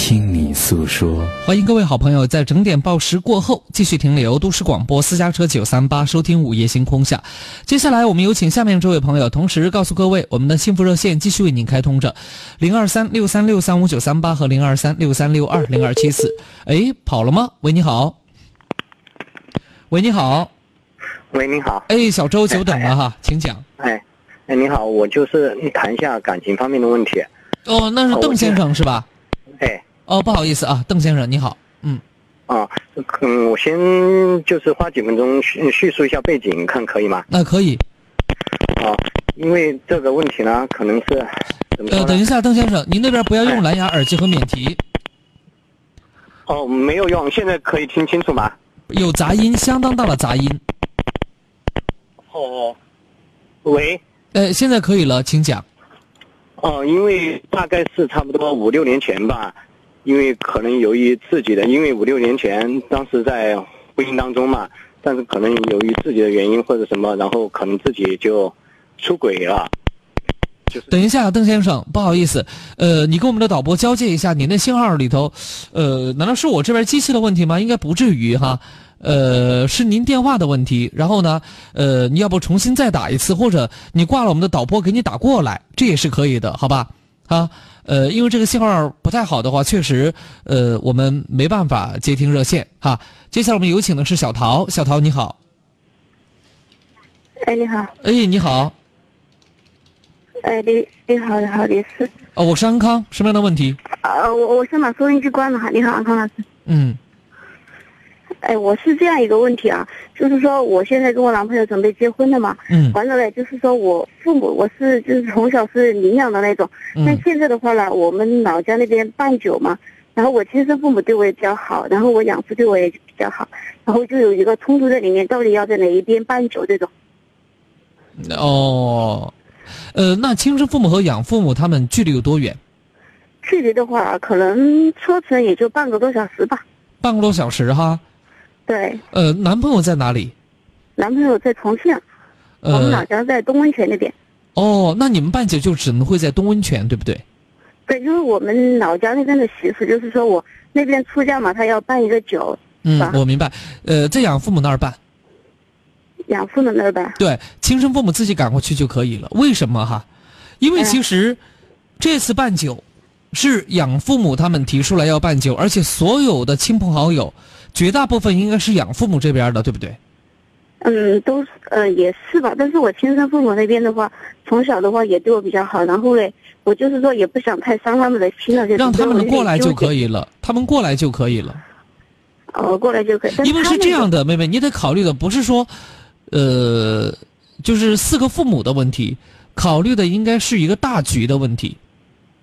听听你诉说。欢迎各位好朋友在整点报时过后继续停留都市广播私家车九三八收听午夜星空下。接下来我们有请下面这位朋友，同时告诉各位，我们的幸福热线继续为您开通着，零二三六三六三五九三八和零二三六三六二零二七四。哎，跑了吗？喂，你好。喂，你好。喂，你好。哎，小周，久等了哈，请讲。哎，哎，你好，我就是谈一下感情方面的问题。哦，那是邓先生是吧？哎，哦，不好意思啊，邓先生，你好。嗯。啊，嗯，我先就是花几分钟叙叙述一下背景，看可以吗？那可以。啊，因为这个问题呢，可能是呃，等一下，邓先生，您那边不要用蓝牙耳机和免提，哦，没有用，现在可以听清楚吗？有杂音，相当大的杂音。哦，喂。呃，现在可以了，请讲。哦，因为大概是差不多五六年前吧，因为可能由于自己的，因为五六年前当时在婚姻当中嘛，但是可能由于自己的原因或者什么，然后可能自己就出轨了。就是等一下，邓先生，不好意思，呃，你跟我们的导播交接一下，您的信号里头，呃，难道是我这边机器的问题吗？应该不至于哈，呃，是您电话的问题。然后呢，呃，你要不重新再打一次，或者你挂了我们的导播给你打过来，这也是可以的，好吧？啊，呃，因为这个信号不太好的话，确实，呃，我们没办法接听热线哈。接下来我们有请的是小陶，小陶你好，哎，你好，哎，你好，哎，你你好，你好，你是哦，我是安康，什么样的问题？呃，我我先把收音机关了哈。你好，安康老师。嗯。哎，我是这样一个问题啊，就是说我现在跟我男朋友准备结婚了嘛，嗯完了嘞，就是说我父母我是就是从小是领养的那种，嗯但现在的话呢，我们老家那边办酒嘛，然后我亲生父母对我也比较好，然后我养父对我也比较好，然后就有一个冲突在里面，到底要在哪一边办酒这种？哦，呃，那亲生父母和养父母他们距离有多远？距离的话，可能车程也就半个多小时吧。半个多小时哈。对，呃，男朋友在哪里？男朋友在重庆，我们老呃，家在东温泉那边。哦，那你们办酒就只能会在东温泉，对不对？对，因为我们老家那边的习俗就是说我那边出嫁嘛，他要办一个酒，嗯，我明白。呃，在养父母那儿办，养父母那儿办。对，亲生父母自己赶过去就可以了。为什么哈？因为其实这次办酒是养父母他们提出来要办酒，而且所有的亲朋好友，绝大部分应该是养父母这边的，对不对？嗯，都是呃也是吧，但是我亲生父母那边的话，从小的话也对我比较好，然后嘞，我就是说也不想太伤他们的心了，就让他们过来就可以。了，他们过来就可以了。哦，过来就可以。因为是这样的，妹妹，你得考虑的不是说，呃，就是四个父母的问题，考虑的应该是一个大局的问题。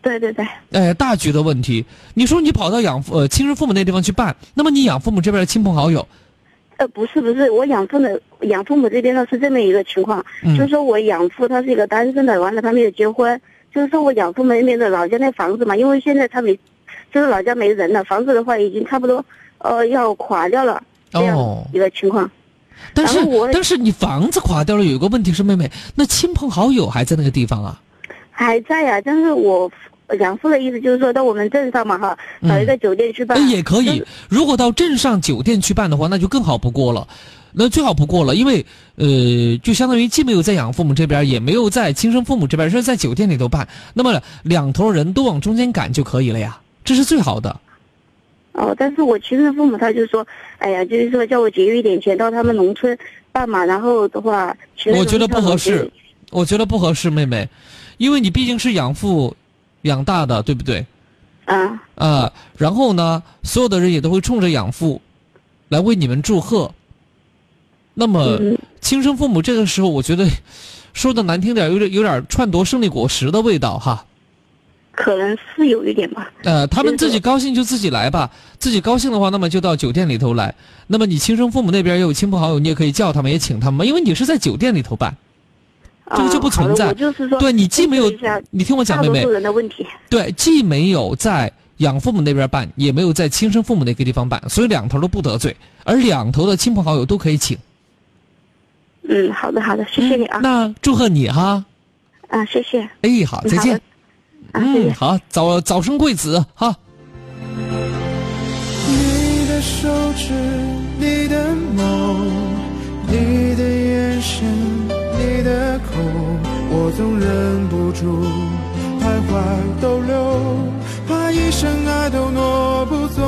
对对对，哎，大局的问题。你说你跑到养父呃亲生父母那地方去办，那么你养父母这边的亲朋好友，呃，不是不是，我养父的养父母这边呢是这么一个情况，嗯就是说我养父他是一个单身的，完了他没有结婚，就是说我养父母那边的老家那房子嘛，因为现在他没，就是老家没人了，房子的话已经差不多呃要垮掉了，这样哦一个情况。但是我但是你房子垮掉了，有一个问题是，妹妹，那亲朋好友还在那个地方啊？还在呀、但是我养父的意思就是说到我们镇上嘛哈，嗯找一个酒店去办。呃也可以。如果到镇上酒店去办的话，那就更好不过了。那最好不过了，因为呃，就相当于既没有在养父母这边，也没有在亲生父母这边，是在酒店里头办。那么两头人都往中间赶就可以了呀，这是最好的。哦，但是我亲生父母他就说，哎呀，就是说叫我节约一点钱到他们农村办嘛，然后的话，我觉得不合适，我觉得不合适，妹妹，因为你毕竟是养父养大的，对不对？啊。啊，然后呢，所有的人也都会冲着养父来为你们祝贺。那么，嗯亲生父母这个时候，我觉得说的难听点，有点有点篡夺胜利果实的味道哈。可能是有一点吧。呃，他们自己高兴就自己来吧，自己高兴的话，那么就到酒店里头来。那么你亲生父母那边也有亲朋好友，你也可以叫他们，也请他们，因为你是在酒店里头办，这个就不存在。啊好的我就是说对你既没有你听我讲，妹妹大多数，人的问题。对，既没有在养父母那边办，也没有在亲生父母那个地方办，所以两头都不得罪，而两头的亲朋好友都可以请。嗯，好的好的，谢谢你啊。那祝贺你哈！啊，谢谢。哎，好，再见。啊，谢谢嗯，。好，早早生贵子哈。你的手指，你的眸，你的眼神，你的口，我总忍不住徘徊逗留，怕一生爱都挪不走。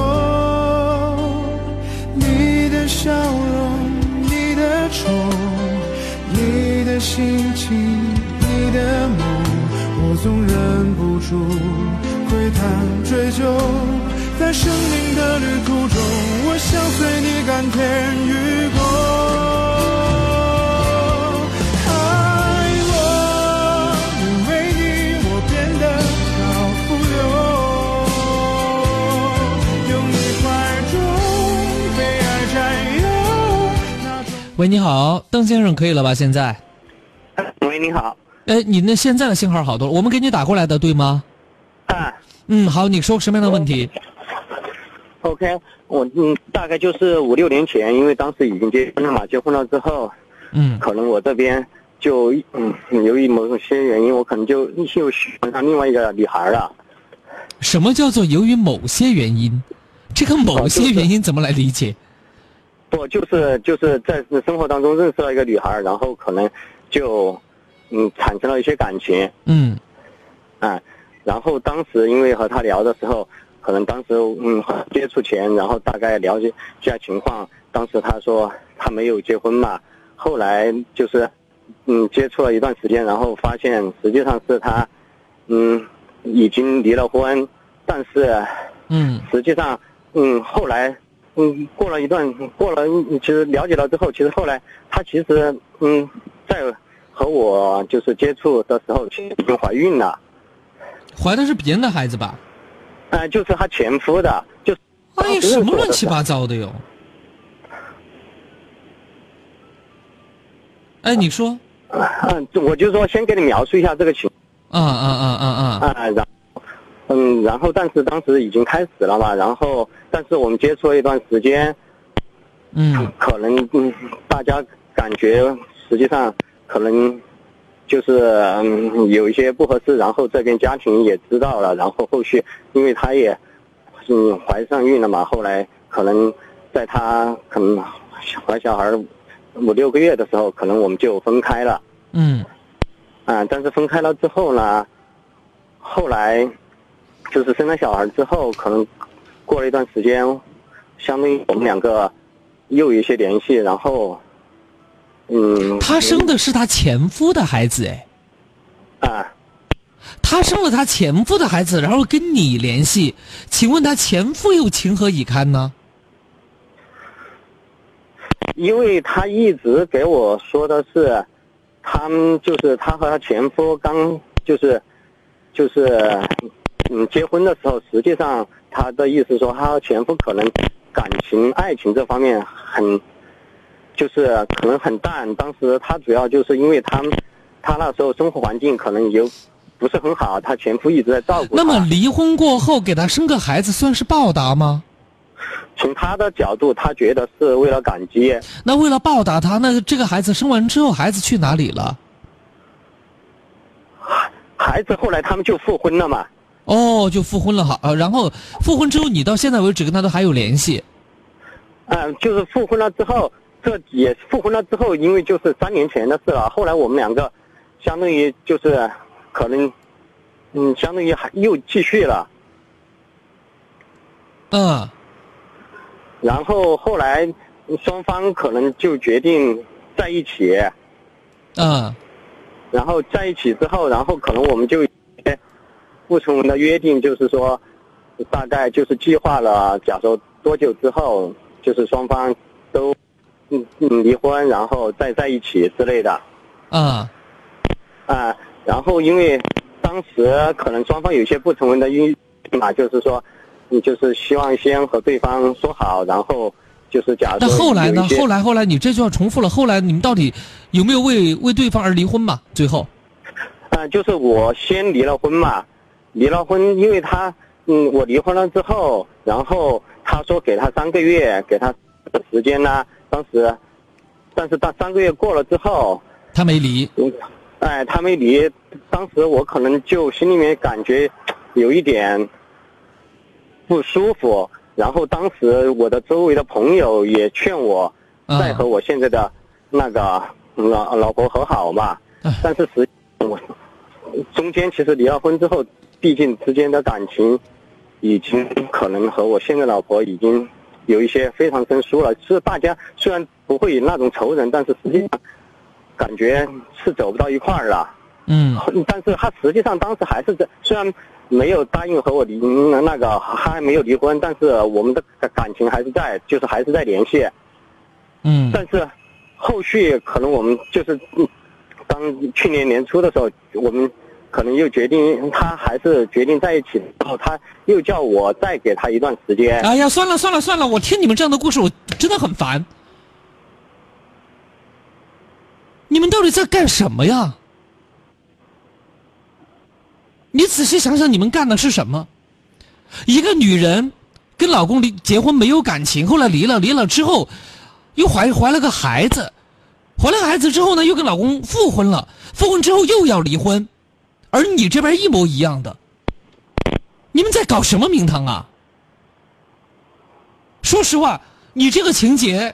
你的笑容，你的愁，你的心情，你的梦，我总忍不住窥探追究。在生命的旅途中，我想随你甘甜与共。喂，你好，邓先生，可以了吧？现在？喂，你好。哎，你那现在的信号好多了，我们给你打过来的，对吗？啊。嗯，好，你说什么样的问题？OK，我嗯，大概就是五六年前，因为当时已经结婚了嘛，结婚了之后，嗯，可能我这边就嗯，由于某些原因，我可能就又喜欢上另外一个女孩了。什么叫做由于某些原因？这个某些原因怎么来理解？不，就是就是在生活当中认识了一个女孩，然后可能就嗯产生了一些感情，嗯，啊，然后当时因为和她聊的时候。可能当时嗯接触前，然后大概了解一下情况。当时她说她没有结婚嘛，后来就是嗯接触了一段时间，然后发现实际上是她嗯已经离了婚，但是嗯实际上嗯后来嗯过了一段过了其实了解了之后，其实后来她其实嗯在和我就是接触的时候，其实已经怀孕了，怀的是别人的孩子吧？呃，就是她前夫的，就哎呀，什么乱七八糟的哟！哎，你说？嗯，我就说先给你描述一下这个情。啊啊啊啊啊！嗯，然，嗯，然后但是当时已经开始了嘛，然后但是我们接触了一段时间，嗯，可能嗯大家感觉实际上可能就是嗯有一些不合适，然后这边家庭也知道了，然后后续因为她也嗯怀上孕了嘛，后来可能在她可能怀小孩五六个月的时候，可能我们就分开了。嗯。啊，但是分开了之后呢，后来就是生了小孩之后，可能过了一段时间，相当于我们两个又有一些联系，然后嗯。她生的是她前夫的孩子，哎。啊。她生了她前夫的孩子，然后跟你联系，请问她前夫又情何以堪呢？因为他一直给我说的是，他们就是他和他前夫刚就是就是嗯结婚的时候，实际上他的意思说，他和前夫可能感情爱情这方面很就是可能很淡。当时他主要就是因为他他那时候生活环境可能也不是很好，他前夫一直在照顾他。那么离婚过后给他生个孩子算是报答吗？从他的角度，他觉得是为了感激。那为了报答他，那这个孩子生完之后，孩子去哪里了？孩子后来他们就复婚了嘛。哦，就复婚了哈，呃，然后复婚之后，你到现在为止跟他都还有联系。嗯，就是复婚了之后，这也复婚了之后，因为就是三年前的事了。后来我们两个，相当于就是可能，嗯，相当于还又继续了。嗯。然后后来双方可能就决定在一起。嗯。然后在一起之后，然后可能我们就不成文的约定，就是说，大概就是计划了，假如多久之后，就是双方都嗯嗯离婚，然后再在一起之类的。啊。啊，然后因为当时可能双方有些不成文的约定嘛，就是说，你就是希望先和对方说好，然后就是假如那后来呢后来后来，你这就要重复了。后来你们到底有没有为为对方而离婚嘛？最后。啊，就是我先离了婚嘛，离了婚，因为他，嗯，我离婚了之后，然后他说给他三个月，给他时间呢，当时，但是到三个月过了之后，他没离，嗯，哎，他没离，当时我可能就心里面感觉有一点不舒服，然后当时我的周围的朋友也劝我再和我现在的那个老老婆和好嘛，但是实我中间其实离了婚之后，毕竟之间的感情已经可能和我现在老婆已经有一些非常生疏了。是大家虽然不会有那种仇人，但是实际上感觉是走不到一块儿了。嗯，但是他实际上当时还是在，虽然没有答应和我离那个还没有离婚，但是我们的感情还是在，就是还是在联系。嗯，但是后续可能我们就是嗯当去年年初的时候，我们可能又决定，他还是决定在一起，然后他又叫我再给他一段时间。哎呀，算了算了算了，我听你们这样的故事，我真的很烦。你们到底在干什么呀？你仔细想想，你们干的是什么？一个女人跟老公离结婚没有感情，后来离了，离了之后又怀怀了个孩子，怀了个孩子之后呢，又跟老公复婚了，复婚之后又要离婚，而你这边一模一样的，你们在搞什么名堂啊？说实话，你这个情节，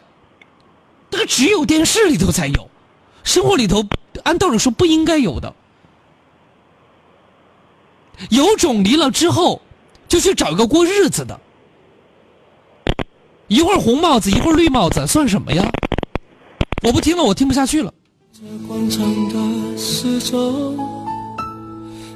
这个只有电视里头才有，生活里头按道理说不应该有的。有种离了之后，就去找一个过日子的，一会儿红帽子，一会儿绿帽子，算什么呀？我不听了，我听不下去了。广场的四周，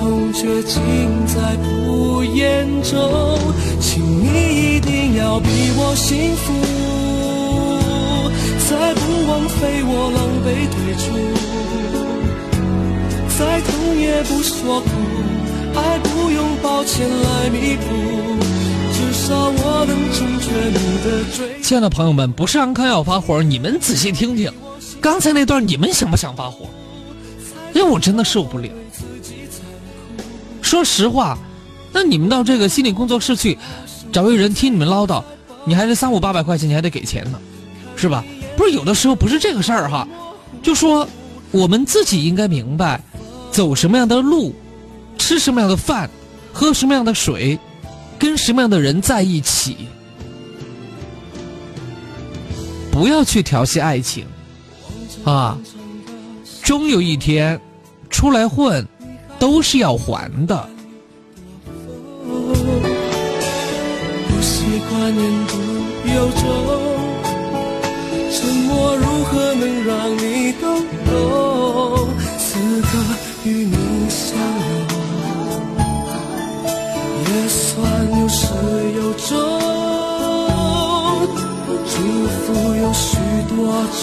痛却尽在不言中，请你一定要比我幸福，再不枉费我狼狈退出，再痛也不说苦，爱不用抱歉来弥补，至少我能成全你的追。亲爱的朋友们，不是安康要发火，你们仔细听听，刚才那段你们想不想发火？因为我真的受不了。说实话，那你们到这个心理工作室去，找个人听你们唠叨，你还是三五八百块钱，你还得给钱呢，是吧？不是有的时候不是这个事儿哈，就说我们自己应该明白，走什么样的路，吃什么样的饭，喝什么样的水，跟什么样的人在一起，不要去调戏爱情，啊，终有一天，出来混。都是要还的。不习惯言不由衷，沉默如何能让你懂？此刻与你相拥，也算有始有终，祝福有许多种。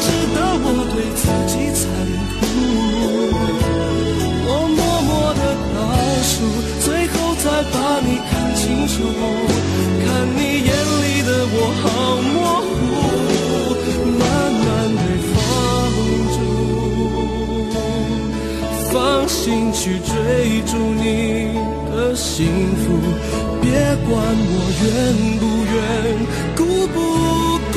值得我对自己残酷。我默默的倒数，最后再把你看清楚，看你眼里的我好模糊，慢慢被放逐，放心去追逐你的幸福，别管我愿不愿，孤不孤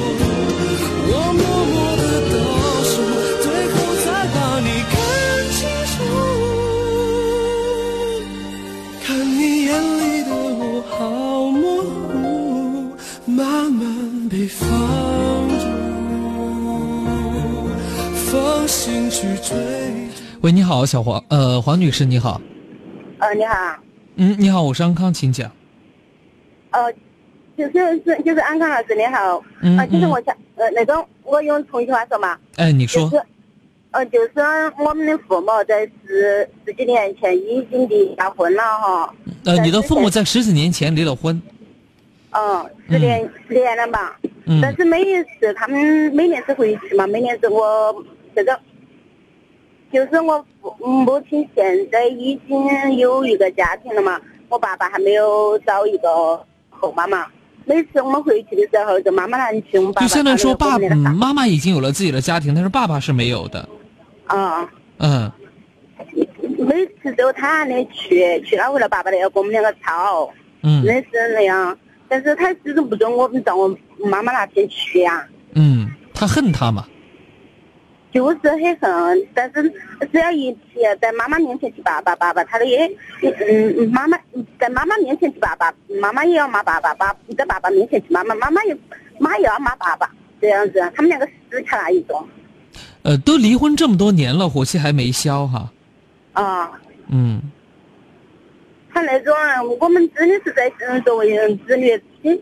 喂，你好，小黄，呃，黄女士，你好。呃，你好，嗯，你好，我是安康，请讲。呃，就是是就是安康老师你好，嗯呃，就是嗯我想呃那个我用重庆话说嘛，哎，你说。就是呃就是我们的父母在十十几年前已经离了婚了哈，呃，你的父母在十几年前离了婚。嗯，十年十年了吧，嗯但是每一次他们每年是回去嘛，每年是我这个，就是我父母亲现在已经有一个家庭了嘛，我爸爸还没有找一个后妈妈。每次我们回去的时候，就妈妈那里去，我们爸爸就现在说爸，他没有给我们那个嗯妈妈已经有了自己的家庭，但是爸爸是没有的。啊，嗯，每次都他那里去，去了回来，爸爸都要跟我们两个吵，嗯真是那样。但是他始终不准我们到我妈妈那边去呀、嗯，他恨他嘛？就是很恨，但是只要一提在妈妈面前提爸爸，爸爸他的也，嗯嗯，妈妈在妈妈面前提爸爸，妈妈也要骂爸爸，爸在爸爸面前提妈妈，妈妈也妈也要骂爸爸，这样子，他们两个死掐那一种呃，都离婚这么多年了，火气还没消哈。啊。嗯，他那种，我们真的是在嗯作为嗯子女，嗯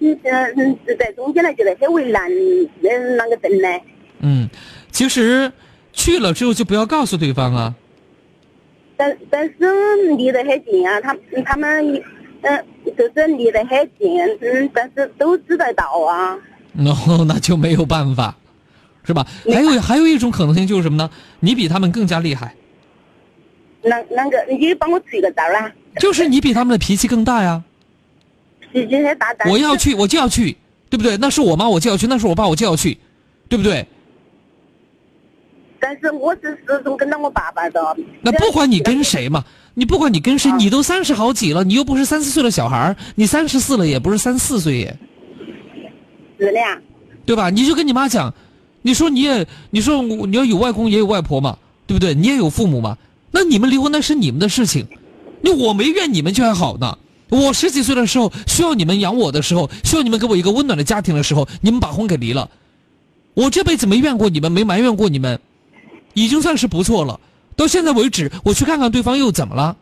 嗯嗯在中间呢，觉得很为难，嗯啷个整呢？嗯，其实去了之后就不要告诉对方啊。但但是离得很近啊，他他们嗯就是离得很近，嗯，但是都知得到啊。然后那就没有办法，是吧？还有还有一种可能性就是什么呢？你比他们更加厉害，那那个？你帮我出一个招啦？就是你比他们的脾气更大呀。脾气很大，我要去，我就要去，对不对？那是我妈，我就要去；那是我爸，我就要去，对不对？但是我是始终跟到我爸爸的。那不管你跟谁嘛，你不管你跟谁，你都三十好几了，你又不是三四岁的小孩儿你三十四了也不是三四岁耶，是的呀。对吧？你就跟你妈讲，你说你也，你说我你要有外公也有外婆嘛，对不对？你也有父母嘛，那你们离婚那是你们的事情，那我没怨你们就还好呢。我十几岁的时候需要你们养我的时候，需要你们给我一个温暖的家庭的时候，你们把婚给离了，我这辈子没怨过你们，没埋怨过你们，已经算是不错了。到现在为止，我去看看对方又怎么了？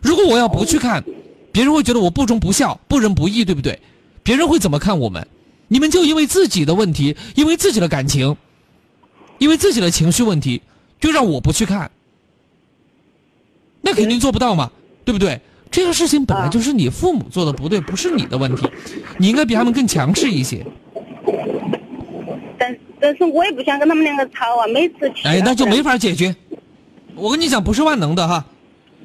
如果我要不去看，别人会觉得我不忠不孝、不仁不义，对不对？别人会怎么看我们？你们就因为自己的问题，因为自己的感情，因为自己的情绪问题，就让我不去看，那肯定做不到嘛，对不对？这个事情本来就是你父母做的不对，不是你的问题，你应该比他们更强势一些。但但是我也不想跟他们两个吵啊，每次去。哎，那就没法解决。我跟你讲，不是万能的哈，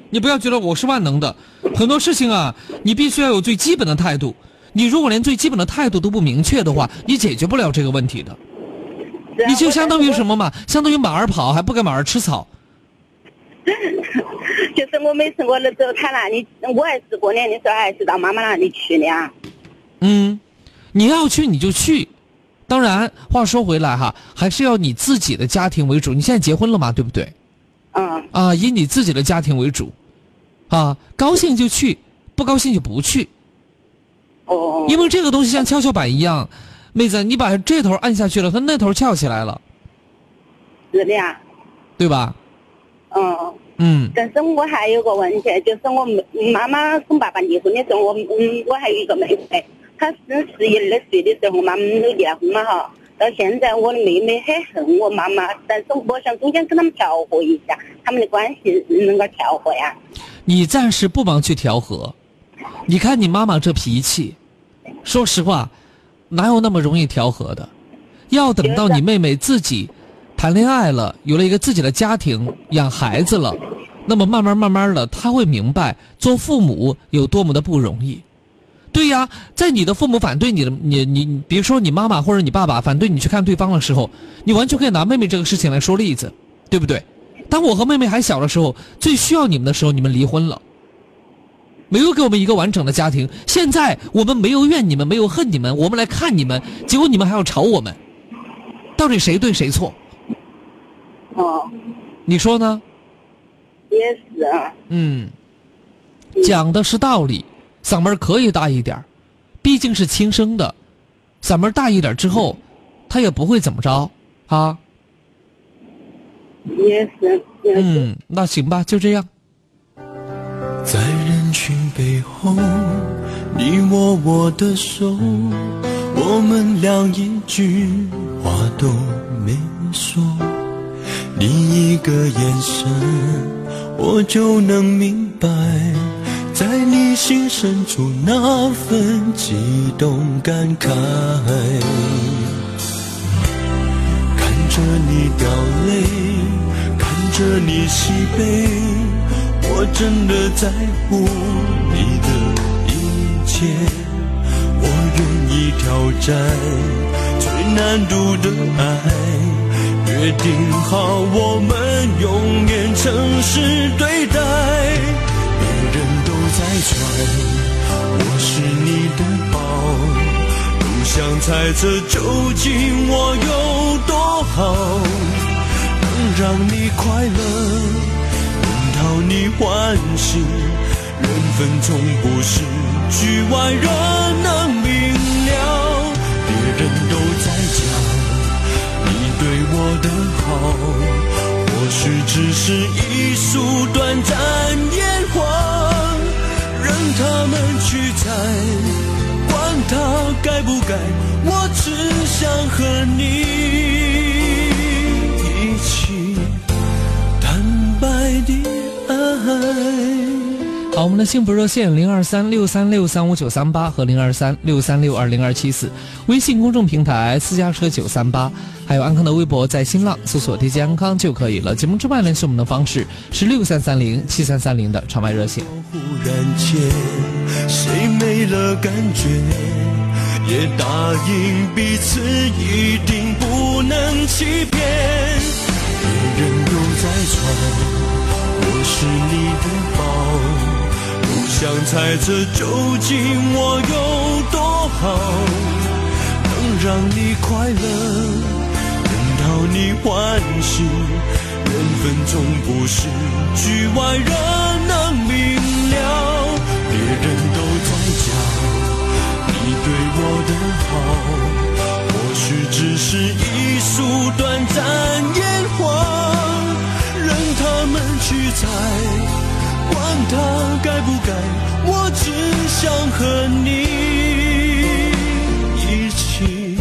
你不要觉得我是万能的。很多事情啊，你必须要有最基本的态度。你如果连最基本的态度都不明确的话，你解决不了这个问题的。你就相当于什么嘛？相当于马儿跑还不给马儿吃草。就是我每次我那走他那里，我还是过年的时候还是到妈妈那里去的啊。嗯，你要去你就去。当然，话说回来哈，还是要你自己的家庭为主。你现在结婚了嘛，对不对？嗯。啊，以你自己的家庭为主，啊，高兴就去，不高兴就不去。哦。因为这个东西像跷跷板一样，妹子，你把这头按下去了，它那头翘起来了，是的呀。对吧？嗯。嗯。但是我还有个问题，就是我妹妈妈跟爸爸离婚的时候，我嗯，我还有一个妹妹，她是十一二岁的时候，我妈妈都离了婚嘛哈。到现在，我的妹妹很恨我妈妈，但是我想中间跟他们调和一下，他们的关系能够调和呀。你暂时不忙去调和，你看你妈妈这脾气，说实话，哪有那么容易调和的？要等到你妹妹自己谈恋爱了，有了一个自己的家庭，养孩子了，那么慢慢慢慢的，她会明白做父母有多么的不容易。对呀，在你的父母反对你的，你你你，比如说你妈妈或者你爸爸反对你去看对方的时候，你完全可以拿妹妹这个事情来说例子，对不对？当我和妹妹还小的时候，最需要你们的时候，你们离婚了，没有给我们一个完整的家庭。现在我们没有怨你们，没有恨你们，我们来看你们，结果你们还要吵我们，到底谁对谁错？哦，你说呢？也是啊。嗯，讲的是道理，嗓门可以大一点毕竟是亲生的，嗓门大一点之后，他也不会怎么着啊。也是，嗯，那行吧，就这样。在人群背后，你握我的手，我们俩一句话都没说，你一个眼神，我就能明白，在你心深处那份激动感慨。看着你掉泪，看着你喜悲。我真的在乎你的一切，我愿意挑战最难度的爱，约定好我们永远诚实对待。别人都在传我是你的宝，不想猜测究竟我有多好，能让你快乐。能讨你欢喜，缘分从不是局外人能明了。别人都在讲你对我的好，或许只是一束短暂烟花，任他们去猜，管他该不该，我只想和你一起坦白的爱。好，我们的幸福热线零二三六三六三五九三八和零二三六三六二零二七四，微信公众平台私家车九三八，还有安康的微博，在新浪搜索 DJ 安康就可以了。节目之外联系我们的方式是六三三零七三三零的场外热线。谁没了感觉，也答应彼此一定不能欺骗。别人都在传。我是你的宝，想猜测究竟我有多好，能让你快乐，能讨你欢喜，缘分从不是局外人能明了。别人都在讲你对我的好，或许只是一束短暂烟花。任他们去猜，管他该不该，我只想和你一起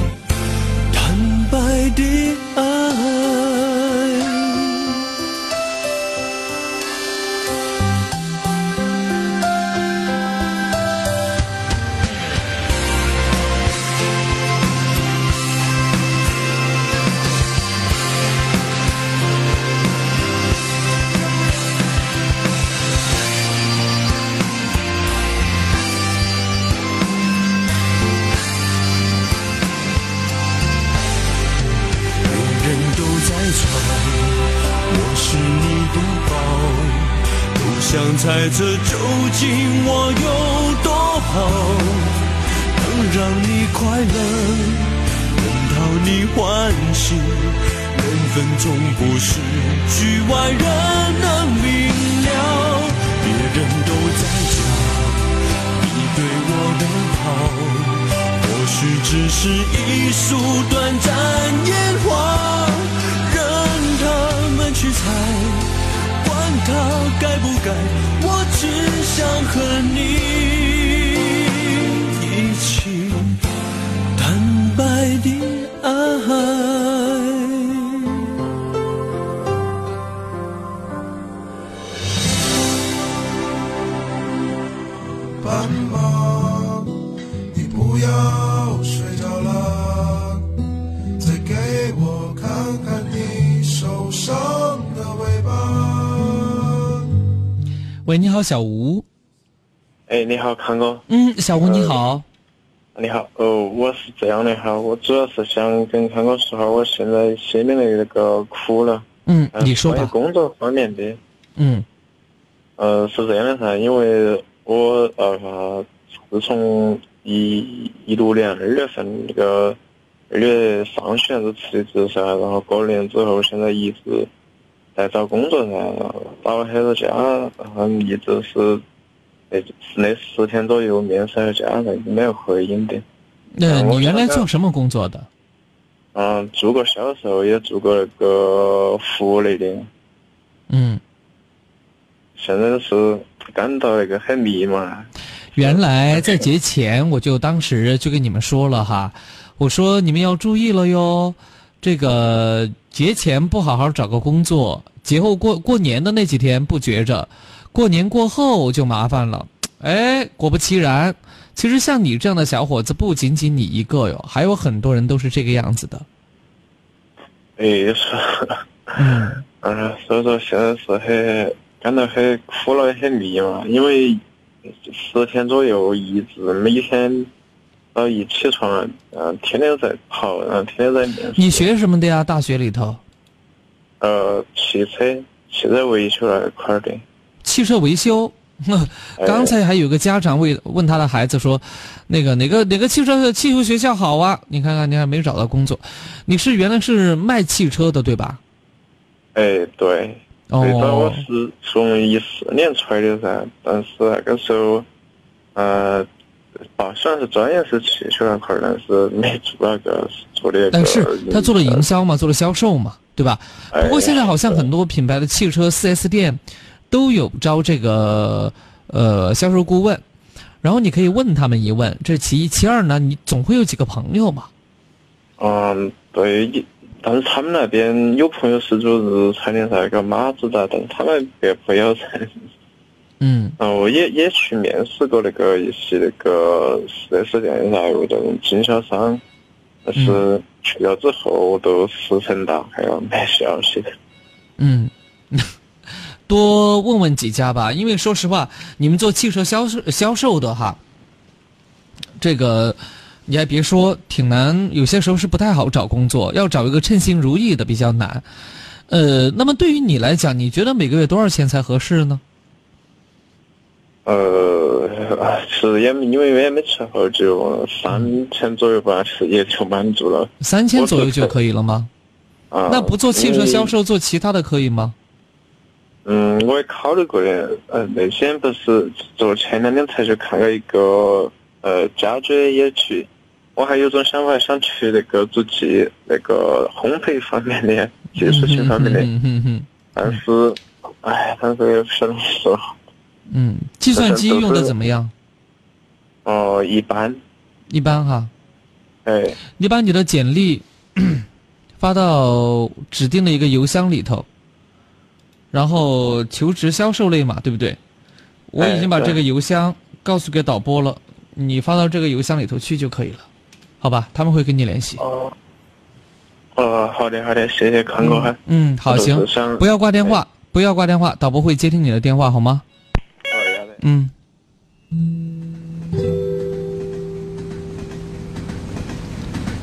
坦白的爱。这究竟我有多好，能让你快乐，能讨你欢喜，缘分总不是局外人能明了。别人都在讲你对我的好，或许只是一束短暂烟花，任他们去猜，他该不该，我只想和你。喂，你好，小吴。哎，你好，康哥。嗯，小吴你好。你好，哦，我是这样的哈，我主要是想跟康哥说哈，我现在心里的那个苦了。嗯，你说吧。关于工作方面的，嗯呃，是这样的噻，因为我呃，自从一一六年二月份那个二月上旬是辞的职噻，然后过了年之后，现在一直在找工作噻，打了很多家，然后一直是那那十天左右面试了家，但是没有回音的。那你原来做什么工作的？嗯，做过销售，也做过那个服务类的。嗯，现在是感到那个很迷茫。原来在节前我就当时就跟你们说了哈，我说你们要注意了哟，这个节前不好好找个工作，节后过过年的那几天不觉着，过年过后就麻烦了。哎，果不其然，其实像你这样的小伙子不仅仅你一个哟，还有很多人都是这个样子的。哎，是，嗯，嗯，所以说现在是很感到很苦恼，也很迷茫，因为十天左右一直每天早一起床，嗯，天天在跑，然后天天在面试。你学什么的呀？大学里头？呃，汽车汽车维修那一块儿的。汽车维修。刚才还有个家长问问他的孩子说：“那个哪个哪个汽车汽修学校好啊？你看看，你还没找到工作，你是原来是卖汽车的对吧？”哎，对。哦。最早我是从一四年出来的噻，但是那个时候，呃，啊，虽然是专业是汽修那块儿，但是没做那个做的。但是他做了营销嘛，做了销售嘛，对吧？不过现在好像很多品牌的汽车 4S 店。都有招这个呃销售顾问，然后你可以问他们一问，这是其一。其二呢，你总会有几个朋友嘛。嗯，对，但是他们那边有朋友是做日产的那个马自达，但是他们别不要噻。嗯。然后也也去面试过那个一些那个四 S 店的那种经销商，但是去了之后都石沉大海了，没消息的。嗯。多问问几家吧，因为说实话，你们做汽车销售销售的哈，这个你还别说，挺难，有些时候是不太好找工作，要找一个称心如意的比较难。呃，那么对于你来讲，你觉得每个月多少钱才合适呢？呃，是也因为也没吃好久，三千左右吧，是也就满足了。三千左右就可以了吗？啊。那不做汽车销售，做其他的可以吗？嗯，我也考虑过的。呃，那天不是就前两天才去看了一个呃家居也去，我还有种想法想去那个做技那个烘焙方面的技术性方面的，但是，哎，但是也不晓得说。嗯，计算机用的怎么样？哦，一般。一般哈。哎。你把你的简历 发到指定的一个邮箱里头。然后求职销售类嘛，对不对？我已经把这个邮箱告诉给导播了，你发到这个邮箱里头去就可以了，好吧？他们会跟你联系。哦，哦，好的，好的，谢谢康哥哈。嗯，好，行，不要挂电话，不要挂电话，导播会接听你的电话，好吗？嗯。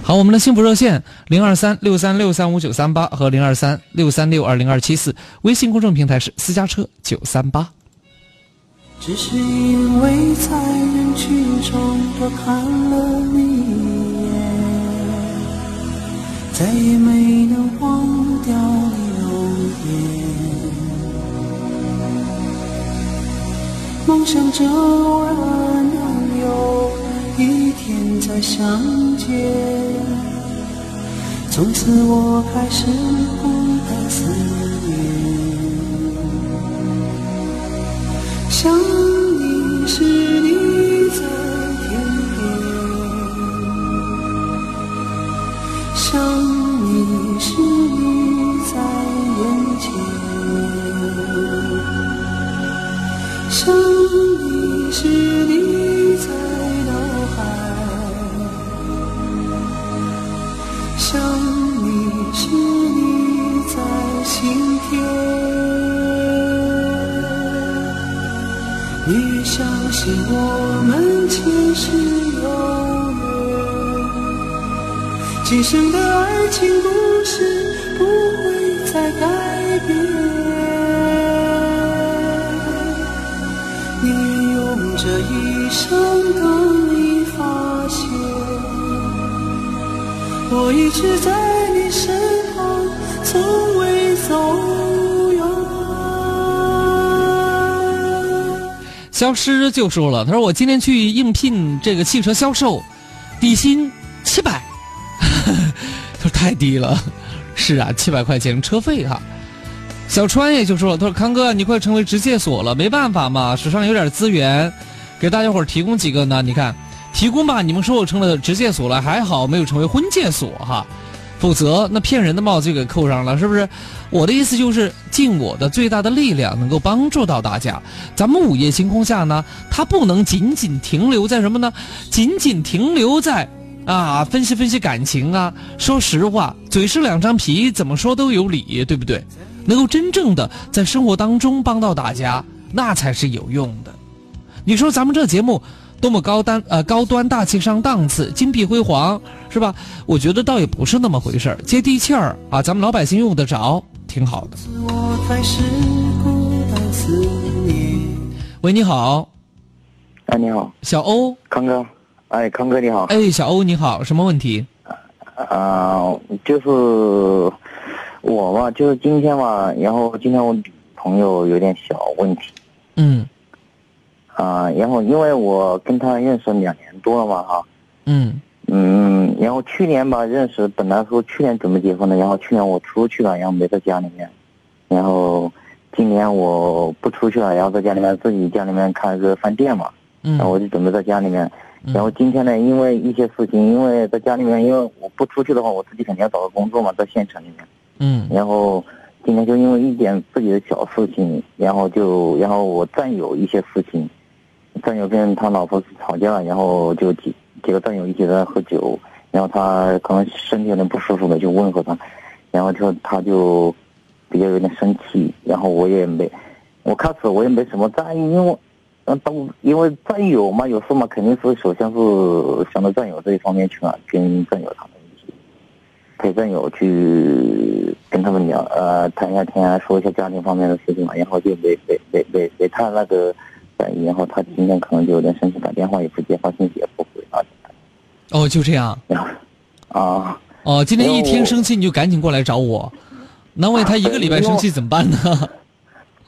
好，我们的幸福热线零二三六三六三五九三八和零二三六三六二零二七四，微信公众平台是私家车九三八。只是因为在人群中多看了你一眼，再也没能忘掉你容颜。梦想着偶然能有一天再相见。从此我开始孤单思念，想你时你在天边，想你时你在是你在脑海，想你。是你在心田，你相信我们前世有缘，今生的爱情故事不会再改变。生等你发现，我一直在你身。从未走远。消失就说了，他说我今天去应聘这个汽车销售，底薪七百，他说太低了。是啊，七百块钱车费哈。小川也就说了，他说康哥，你快成为职介所了，没办法嘛，手上有点资源，给大家伙儿提供几个呢？你看，提供吧，你们说我成了职介所了，还好没有成为婚介所哈，否则那骗人的帽子就给扣上了，是不是？我的意思就是尽我的最大的力量，能够帮助到大家。咱们午夜星空下呢，它不能仅仅停留在什么呢？仅仅停留在啊分析分析感情啊。说实话，嘴是两张皮，怎么说都有理，对不对？能够真正的在生活当中帮到大家，那才是有用的。你说咱们这节目多么高端呃高端大气上档次、金碧辉煌，是吧？我觉得倒也不是那么回事儿，接地气儿啊，咱们老百姓用得着，挺好的。喂，你好，哎，你好，小欧，康哥，哎，康哥你好，哎，小欧你好，什么问题？啊、就是我吧，就是今天吧，然后今天我女朋友有点小问题，嗯啊、然后因为我跟她认识两年多了嘛，哈，嗯。嗯，然后去年吧认识，本来说去年准备结婚的，然后去年我出去了，然后没在家里面，然后今年我不出去了，然后在家里面自己家里面开个饭店嘛，嗯然后我就准备在家里面，然后今天呢，因为一些事情，因为在家里面，因为我不出去的话，我自己肯定要找个工作嘛，在县城里面，嗯。然后今天就因为一点自己的小事情，然后就然后我战友一些事情，战友跟他老婆吵架，然后就几几个战友一起在喝酒，然后他可能身体有点不舒服嘛，就问候他，然后就他就比较有点生气，然后我也没，我开始我也没什么在意，因为。嗯，当因为战友嘛，有时候嘛，肯定是首先是想到战友这一方面去嘛，跟战友他们一起陪战友去跟他们聊，呃，谈一下天啊，说一下家庭方面的事情嘛，然后就没没没没没他那个，然后他今天可能就有点生气，打电话也不接，发信息也不回啊，哦，就这样。啊，哦，今天一然后听生气你就赶紧过来找我，那万一他一个礼拜生气怎么办呢？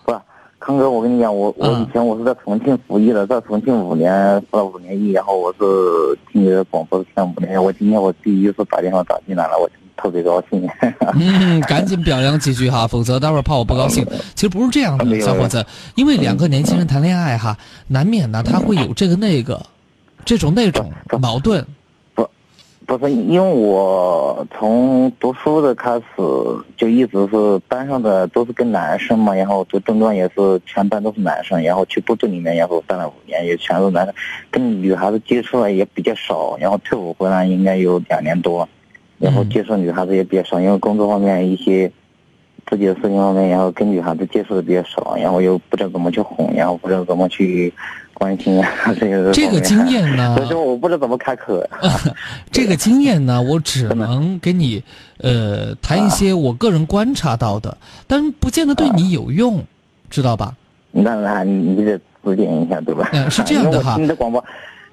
不康哥，我跟你讲，我我以前我是在重庆服役的，在重庆五年服了五年役，然后我是听你的广播听了五年，我今天我第一次打电话打进来了，我特别高兴。嗯，赶紧表扬几句哈，否则待会儿怕我不高兴。其实不是这样的，小伙子，因为两个年轻人谈恋爱哈，难免呢他会有这个那个，这种那种矛盾。不不是，因为我从读书的开始就一直是班上的都是跟男生嘛，然后读中专也是全班都是男生，然后去部队里面，然后干了五年也全是男生，跟女孩子接触的也比较少，然后退伍回来应该有两年多，然后接触女孩子也比较少，因为工作方面一些自己的事情方面，然后跟女孩子接触的比较少，然后又不知道怎么去哄，然后不知道怎么去关心啊这个这个经验呢？所以说我不知道怎么开口。这个经验呢，我只能给你呃谈一些我个人观察到的，但不见得对你有用，知道吧？那那你你得指点一下，对吧？嗯是这样的哈。听你的广播，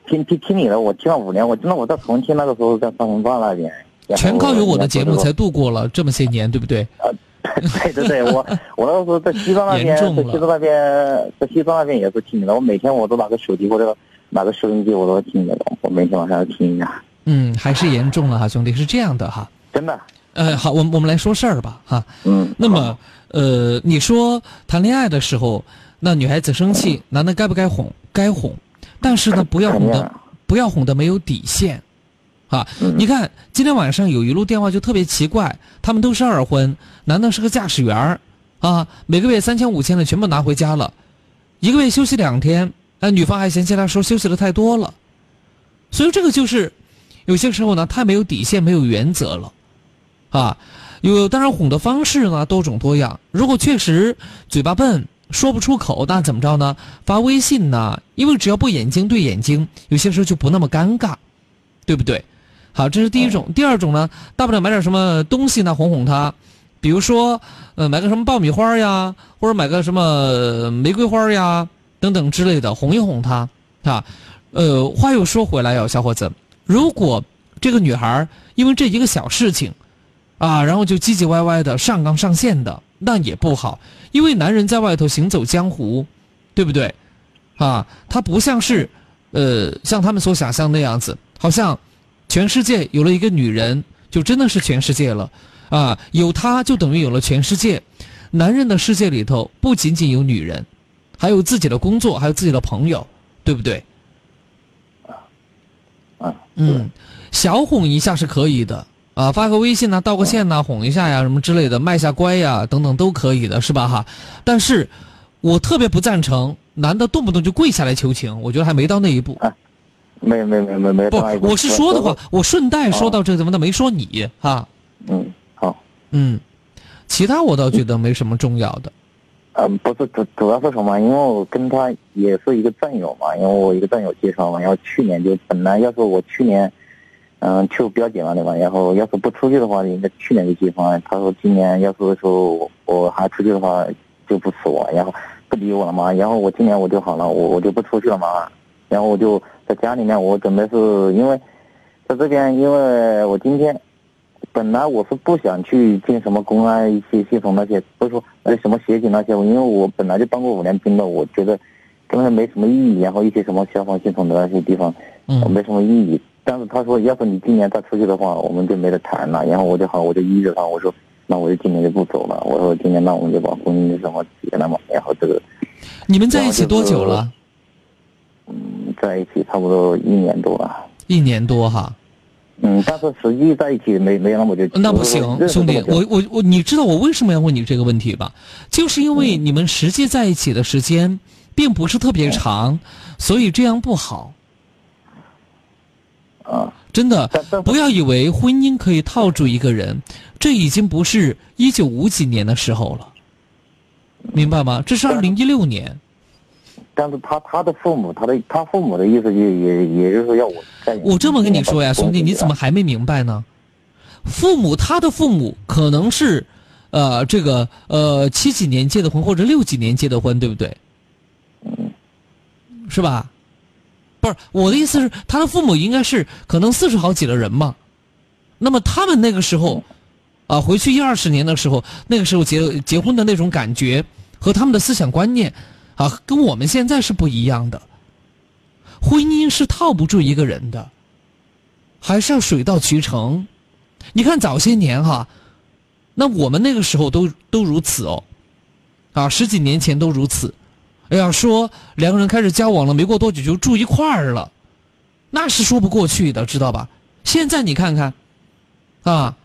听听听你的，我听了五年，我真的我在重庆那个时候在三文坝那边，全靠有我的节目才度过了这么些年，对不对？对对对，我我那个时候在西藏那边，在西藏那边，在西藏那边也是听你的，我每天我都拿个手机或者拿个收音机，我都听你的我，每天晚上要听一下。嗯，还是严重了哈，兄弟，是这样的哈。真的。呃，好，我们我们来说事儿吧，哈。嗯。那么，呃，你说谈恋爱的时候，那女孩子生气，男的该不该哄？该哄，但是呢，不要哄的，不要哄的没有底线，啊。你看今天晚上有一路电话就特别奇怪，他们都是二婚，男的是个驾驶员儿啊，每个月三千五千的全部拿回家了，一个月休息两天，哎，女方还嫌弃他说休息的太多了，所以这个就是有些时候呢，太没有底线，没有原则了。啊，有当然哄的方式呢多种多样。如果确实嘴巴笨说不出口，那怎么着呢？发微信呢？因为只要不眼睛对眼睛，有些时候就不那么尴尬，对不对？好，这是第一种。第二种呢，大不了买点什么东西呢哄哄他，比如说呃买个什么爆米花呀，或者买个什么呃玫瑰花呀等等之类的，哄一哄他啊。呃，话又说回来哟，小伙子，如果这个女孩因为这一个小事情。啊，然后就唧唧歪歪的上纲上线的，那也不好，因为男人在外头行走江湖，对不对？啊，他不像是，呃，像他们所想象那样子，好像全世界有了一个女人，就真的是全世界了，啊，有她就等于有了全世界。男人的世界里头不仅仅有女人，还有自己的工作，还有自己的朋友，对不对？嗯，小哄一下是可以的啊，发个微信呐、道个歉呐、哄一下呀，什么之类的，卖下乖呀，等等都可以的，是吧？哈，但是我特别不赞成男的动不动就跪下来求情，我觉得还没到那一步。没没没没没。不，我是说的话，我顺带说哦到这个地方，但没说你哈。嗯，好。嗯，其他我倒觉得没什么重要的。嗯，不是主主要是什么？因为我跟他也是一个战友嘛，因为我一个战友介绍嘛，然后去年就本来要是我去年，嗯，去我表姐那里嘛，然后要是不出去的话，应该去年就结婚。他说今年要是说我我还出去的话就不吃我，然后不理我了嘛，然后我今年我就好了，我我就不出去了嘛，然后我就在家里面，我准备是因为在这边，因为我今天。本来我是不想去进什么公安一些系统那些，不是说呃什么协警那些，因为我本来就当过五年兵的，我觉得根本没什么意义。然后一些什么消防系统的那些地方，嗯，没什么意义。但是他说，要是你今年再出去的话，我们就没得谈了。然后我就好，我就依着他，我说那我就今年就不走了。我说今年那我们就把婚姻什么结了嘛。然后这个你们在一起多久了？嗯，在一起差不多一年多了。一年多哈。嗯，但是实际在一起没没那么久。那不行，兄弟，我我我，你知道我为什么要问你这个问题吧？就是因为你们实际在一起的时间并不是特别长，所以这样不好。啊，真的，不要以为婚姻可以套住一个人，这已经不是一九五几年的时候了，明白吗？这是二零一六年。但是他他的父母，他的他父母的意思也也也就是说要我在。我这么跟你说呀，兄弟，你怎么还没明白呢？父母他的父母可能是，呃，这个呃七几年结的婚或者六几年结的婚，对不对？嗯。是吧？不是我的意思是，他的父母应该是可能四十好几的人嘛。那么他们那个时候，啊，回去一二十年的时候，那个时候结结婚的那种感觉和他们的思想观念。啊，跟我们现在是不一样的。婚姻是套不住一个人的，还是要水到渠成。你看早些年哈，那我们那个时候都都如此哦，啊，十几年前都如此。哎呀，说两个人开始交往了，没过多久就住一块儿了，那是说不过去的，知道吧？现在你看看，啊，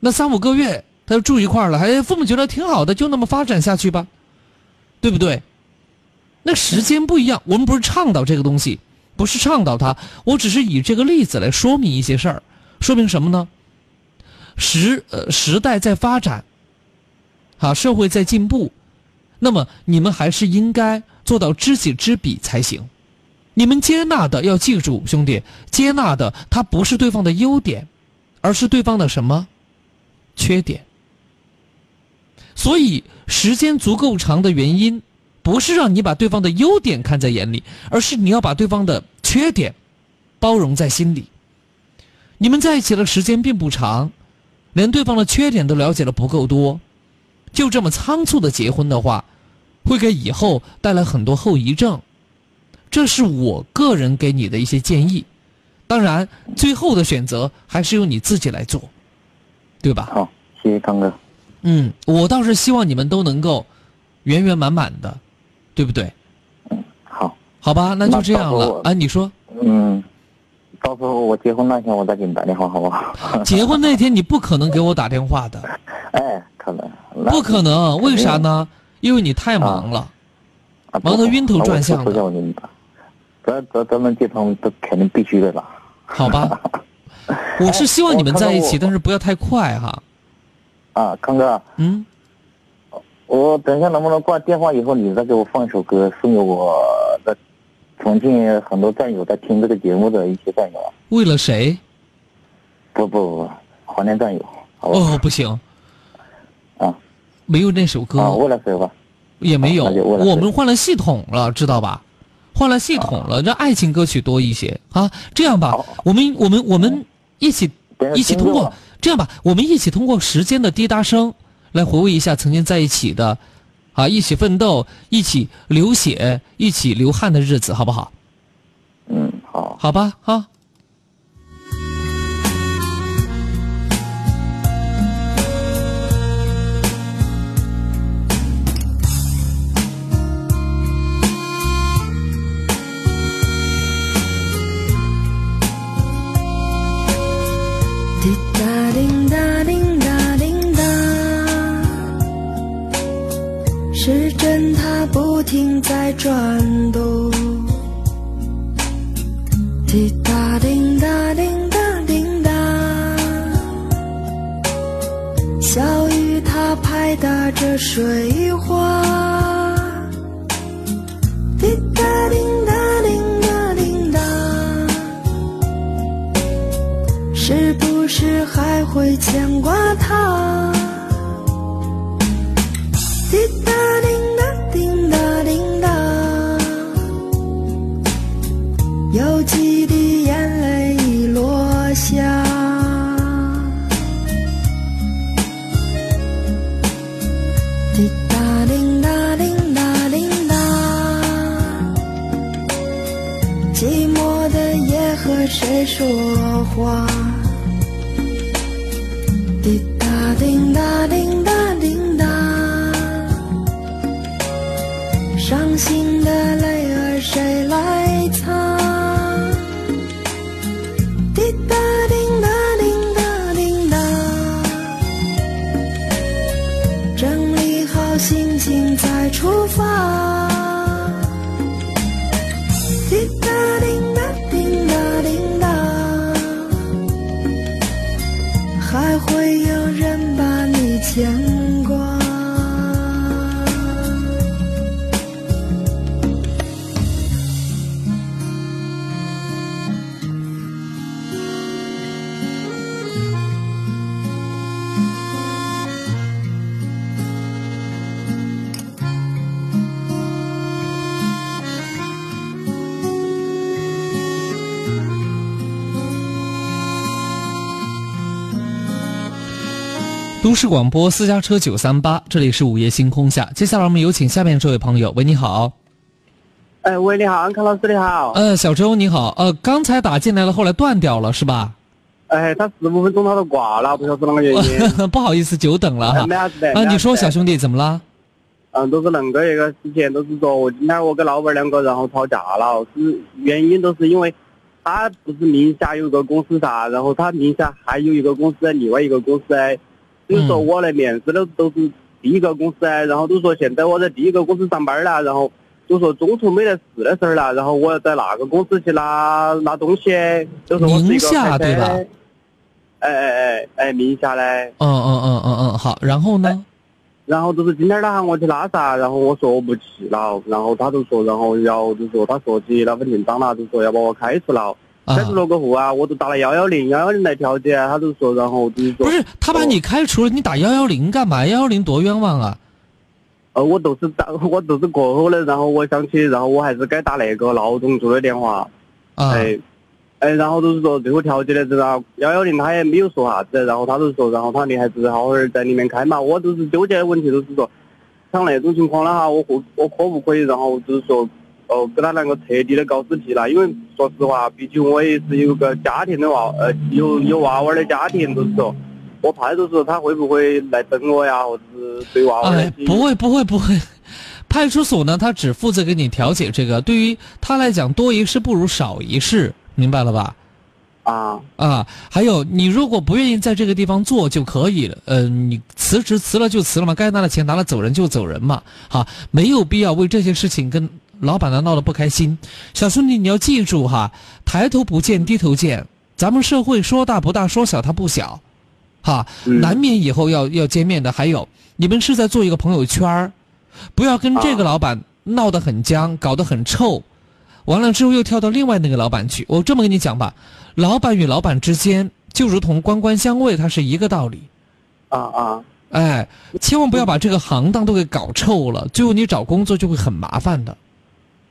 那三五个月他就住一块儿了，还父母觉得挺好的，就那么发展下去吧，对不对？那时间不一样，我们不是倡导这个东西，不是倡导它，我只是以这个例子来说明一些事儿，说明什么呢？时呃时代在发展，啊社会在进步，那么你们还是应该做到知己知彼才行。你们接纳的要记住，兄弟，接纳的它不是对方的优点，而是对方的什么缺点。所以时间足够长的原因。不是让你把对方的优点看在眼里，而是你要把对方的缺点包容在心里。你们在一起的时间并不长，连对方的缺点都了解的不够多，就这么仓促的结婚的话，会给以后带来很多后遗症。这是我个人给你的一些建议，当然最后的选择还是由你自己来做，对吧？好，谢谢康哥。嗯，我倒是希望你们都能够圆圆满满的。对不对？嗯，好，好吧，那就这样了啊。你说，嗯，到时候我结婚那天我再给你打电话，好不好？结婚那天你不可能给我打电话的。哎，可能。不可能，为啥呢？因为你太忙了，啊、忙得晕头转向的。我给你打，咱咱咱们结婚都肯定必须的啦。好吧，我是希望你们在一起，但是不要太快哈。啊，康哥。嗯。我等一下能不能挂电话以后，你再给我放一首歌，送给我的重庆很多战友在听这个节目的一些战友。为了谁？不不不，怀念战友。哦，不行。啊，没有那首歌。啊，为了谁吧？也没有，啊、我们换了系统了，知道吧？换了系统了，让爱情歌曲多一些啊。这样吧，我们我们我们一起一起通过这样吧，我们一起通过时间的滴答声。来回味一下曾经在一起的，啊，一起奋斗、一起流血、一起流汗的日子，好不好？嗯，好，好吧，哈。停在转动。滴答滴答滴答滴答，小雨它拍打着水花。滴答滴答滴答滴答，是不是还会牵挂他？我？市广播私家车九三八，这里是午夜星空下。接下来我们有请下面这位朋友，喂，你好。哎，喂，你好，安康老师，你好。呃，小周你好，呃，刚才打进来了，后来断掉了是吧？哎，他十五分钟他都挂了，不晓得啷个原因。不好意思，久等了哈哎没啥子的。啊，你说小兄弟怎么了？嗯，都是恁个一个事情，都是说我今天我跟老板两个然后吵架了，是原因都是因为他不是名下有个公司噻，然后他名下还有一个公司另外一个公司哎，所以说我来面试的都是第一个公司哎，然后都说现在我在第一个公司上班了，然后就说中途没得事的事儿了，然后我要在那个公司去拿拿东西，就是我是一个宁夏开对吧？哎哎哎哎，名下嘞。嗯嗯嗯嗯嗯，好，然后呢？然后就是今天他喊我去拉萨，然后我说我不去了，然后他就说，然后要就说他说起那份订单了，就说要把我开除了。开除了过后啊，我就打了幺幺零，幺幺零来调解，他就说，然后就是说，不是他把你开除了，你打幺幺零干嘛？幺幺零多冤枉啊！呃，我都是打，我都是过后了，然后我想起，然后我还是该打那个闹钟做的电话，啊，哎，哎，然后就是说最后调解的时候，幺幺零他也没有说啥子，然后他就说，然后他你还是好好儿在里面开嘛，我就是纠结的问题，就是说，像那种情况的话，我可我可不可以，然后就是说，哦，跟他两个彻底的搞死皮了，因为说实话，毕竟我也是有个家庭的娃，呃，有有娃娃的家庭，就是说，我怕就是说他会不会来整我呀，或者是对娃娃哎，不会不会不会，派出所呢，他只负责给你调解这个，对于他来讲，多一事不如少一事，明白了吧？啊。啊，还有你如果不愿意在这个地方做就可以了，呃，你辞职辞了就辞了嘛，该拿的钱拿了走人就走人嘛，哈，没有必要为这些事情跟老板呢闹得不开心。小兄弟，你要记住哈，抬头不见低头见，咱们社会说大不大，说小它不小，哈，难免以后要要见面的。还有，你们是在做一个朋友圈儿不要跟这个老板闹得很僵，搞得很臭。完了之后又跳到另外那个老板去。我这么跟你讲吧，老板与老板之间就如同官官相卫，它是一个道理。啊啊！哎，千万不要把这个行当都给搞臭了，最后你找工作就会很麻烦的。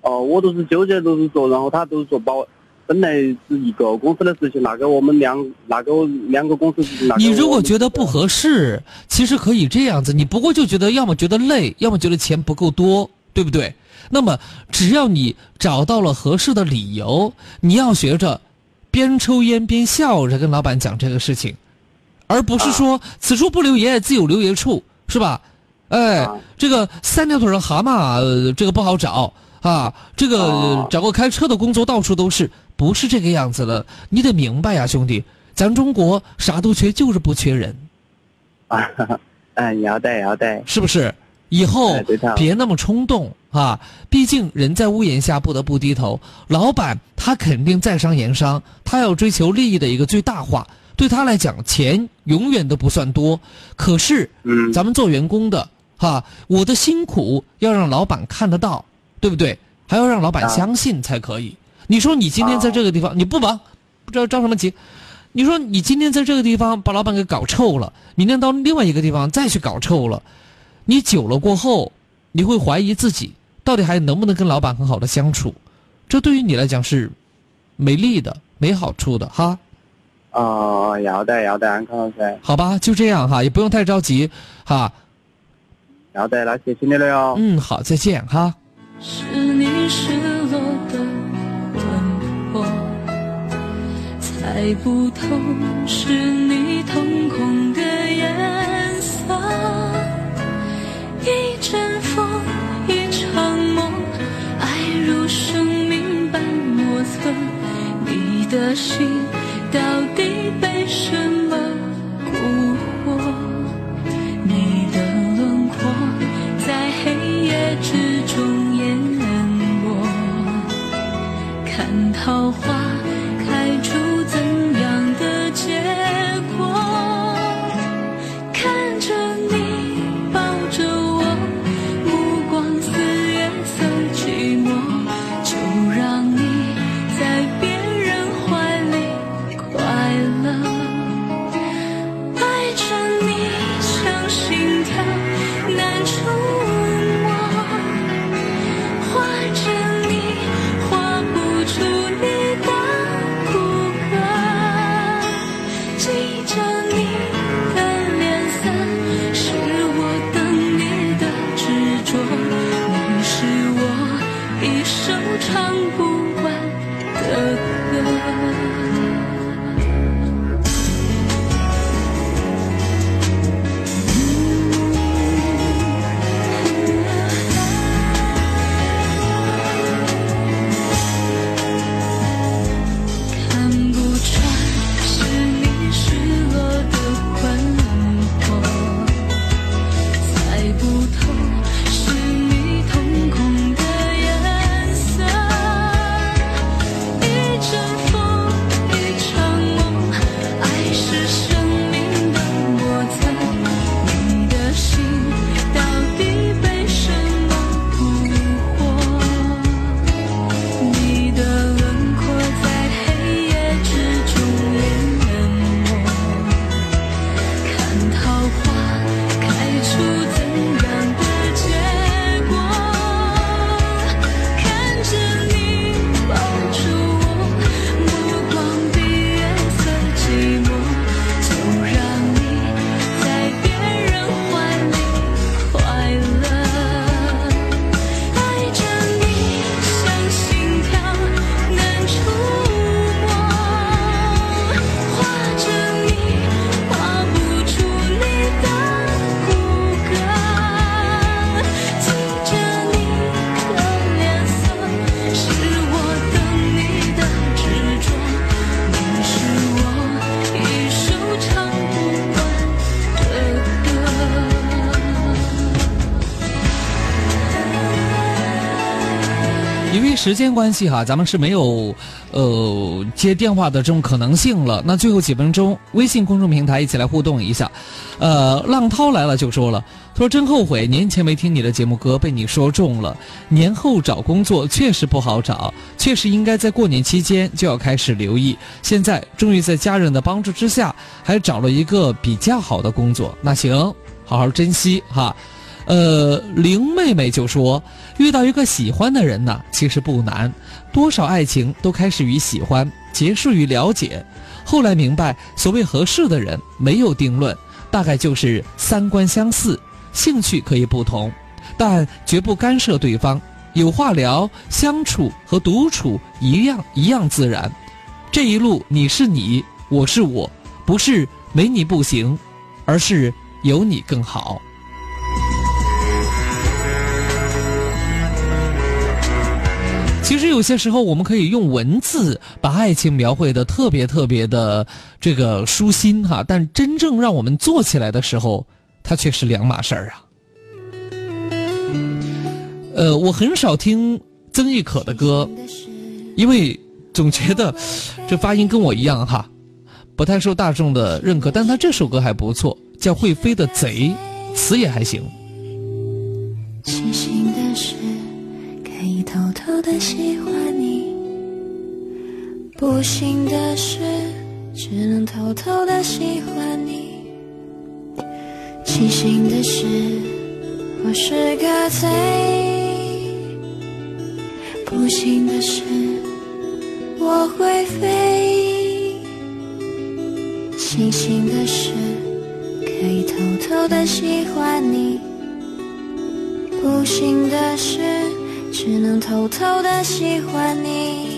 哦，我都是纠结，都是说，然后他都是说把我本来是一个公司的事情，拿给我们两拿给我两个公司事情，拿你如果觉得不合适，其实可以这样子，你不过就觉得要么觉得累，要么觉得钱不够多，对不对？那么只要你找到了合适的理由，你要学着边抽烟边笑着跟老板讲这个事情，而不是说、此处不留爷，自有留爷处，是吧？哎，这个三条腿的蛤蟆、呃这个不好找啊，这个、呃找个开车的工作到处都是，不是这个样子的。你得明白呀，兄弟，咱中国啥都缺，就是不缺人，啊，嗯，要得要得，是不是？以后别那么冲动啊！毕竟人在屋檐下不得不低头。老板他肯定在商言商，他要追求利益的一个最大化。对他来讲，钱永远都不算多。可是，嗯，咱们做员工的哈，我的辛苦要让老板看得到，对不对？还要让老板啊相信才可以。你说你今天在这个地方，你不忙，不知道着什么急。你说你今天在这个地方把老板给搞臭了，明天到另外一个地方再去搞臭了，你久了过后，你会怀疑自己到底还能不能跟老板很好的相处，这对于你来讲是没利的、没好处的哈。哦，要得要得，安康老师，好吧，就这样哈，也不用太着急哈。要得，那谢谢你了哟。嗯，好，再见哈。是你失落的魂魄，猜不透是你瞳孔的颜色。一阵风，一场梦，爱如生命般莫测。你的心到底被什么桃花时间关系哈，咱们是没有呃接电话的这种可能性了。那最后几分钟，微信公众平台一起来互动一下。呃，浪涛来了就说了，他说真后悔年前没听你的节目歌，被你说中了。年后找工作确实不好找，确实应该在过年期间就要开始留意。现在终于在家人的帮助之下，还找了一个比较好的工作。那行，好好珍惜哈。呃，林妹妹就说，遇到一个喜欢的人呢，其实不难，多少爱情都开始于喜欢，结束于了解。后来明白，所谓合适的人没有定论，大概就是三观相似，兴趣可以不同，但绝不干涉对方。有话聊，相处和独处一样一样自然。这一路你是你，我是我，不是没你不行，而是有你更好。其实有些时候，我们可以用文字把爱情描绘的特别特别的这个舒心哈，但真正让我们做起来的时候，它却是两码事儿啊。呃，我很少听曾轶可的歌，因为总觉得这发音跟我一样哈，不太受大众的认可。但他这首歌还不错，叫《会飞的贼》，词也还行。的喜欢你；不幸的是，只能偷偷的喜欢你。庆幸的是，我是个贼；不幸的是，我会飞。庆幸的是，可以偷偷的喜欢你。不幸的是，只能偷偷的喜欢你。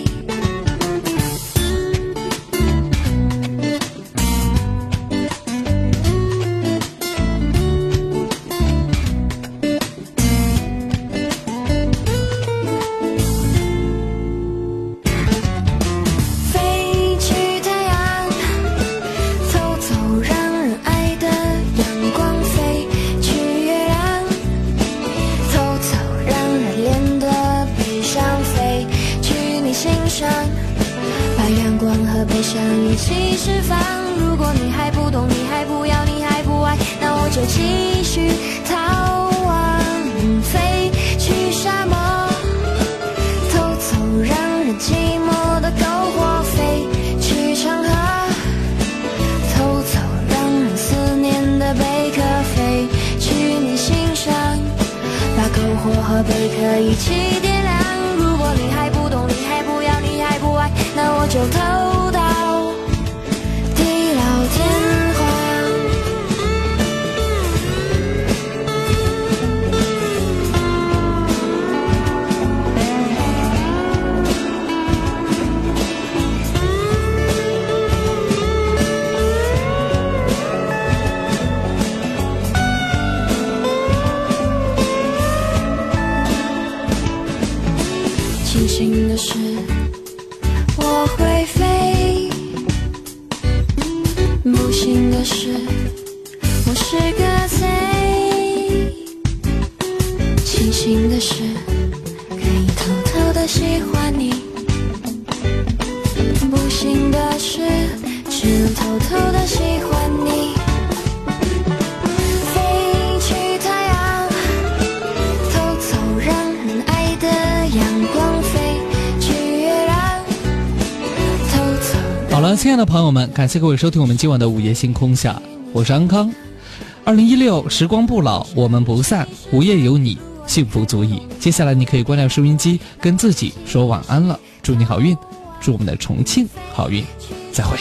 那我亲爱的朋友们，感谢各位收听我们今晚的午夜星空下，我是安康。二零一六，时光不老，我们不散，午夜有你，幸福足矣。接下来你可以关掉收音机，跟自己说晚安了。祝你好运，祝我们的重庆好运，再会。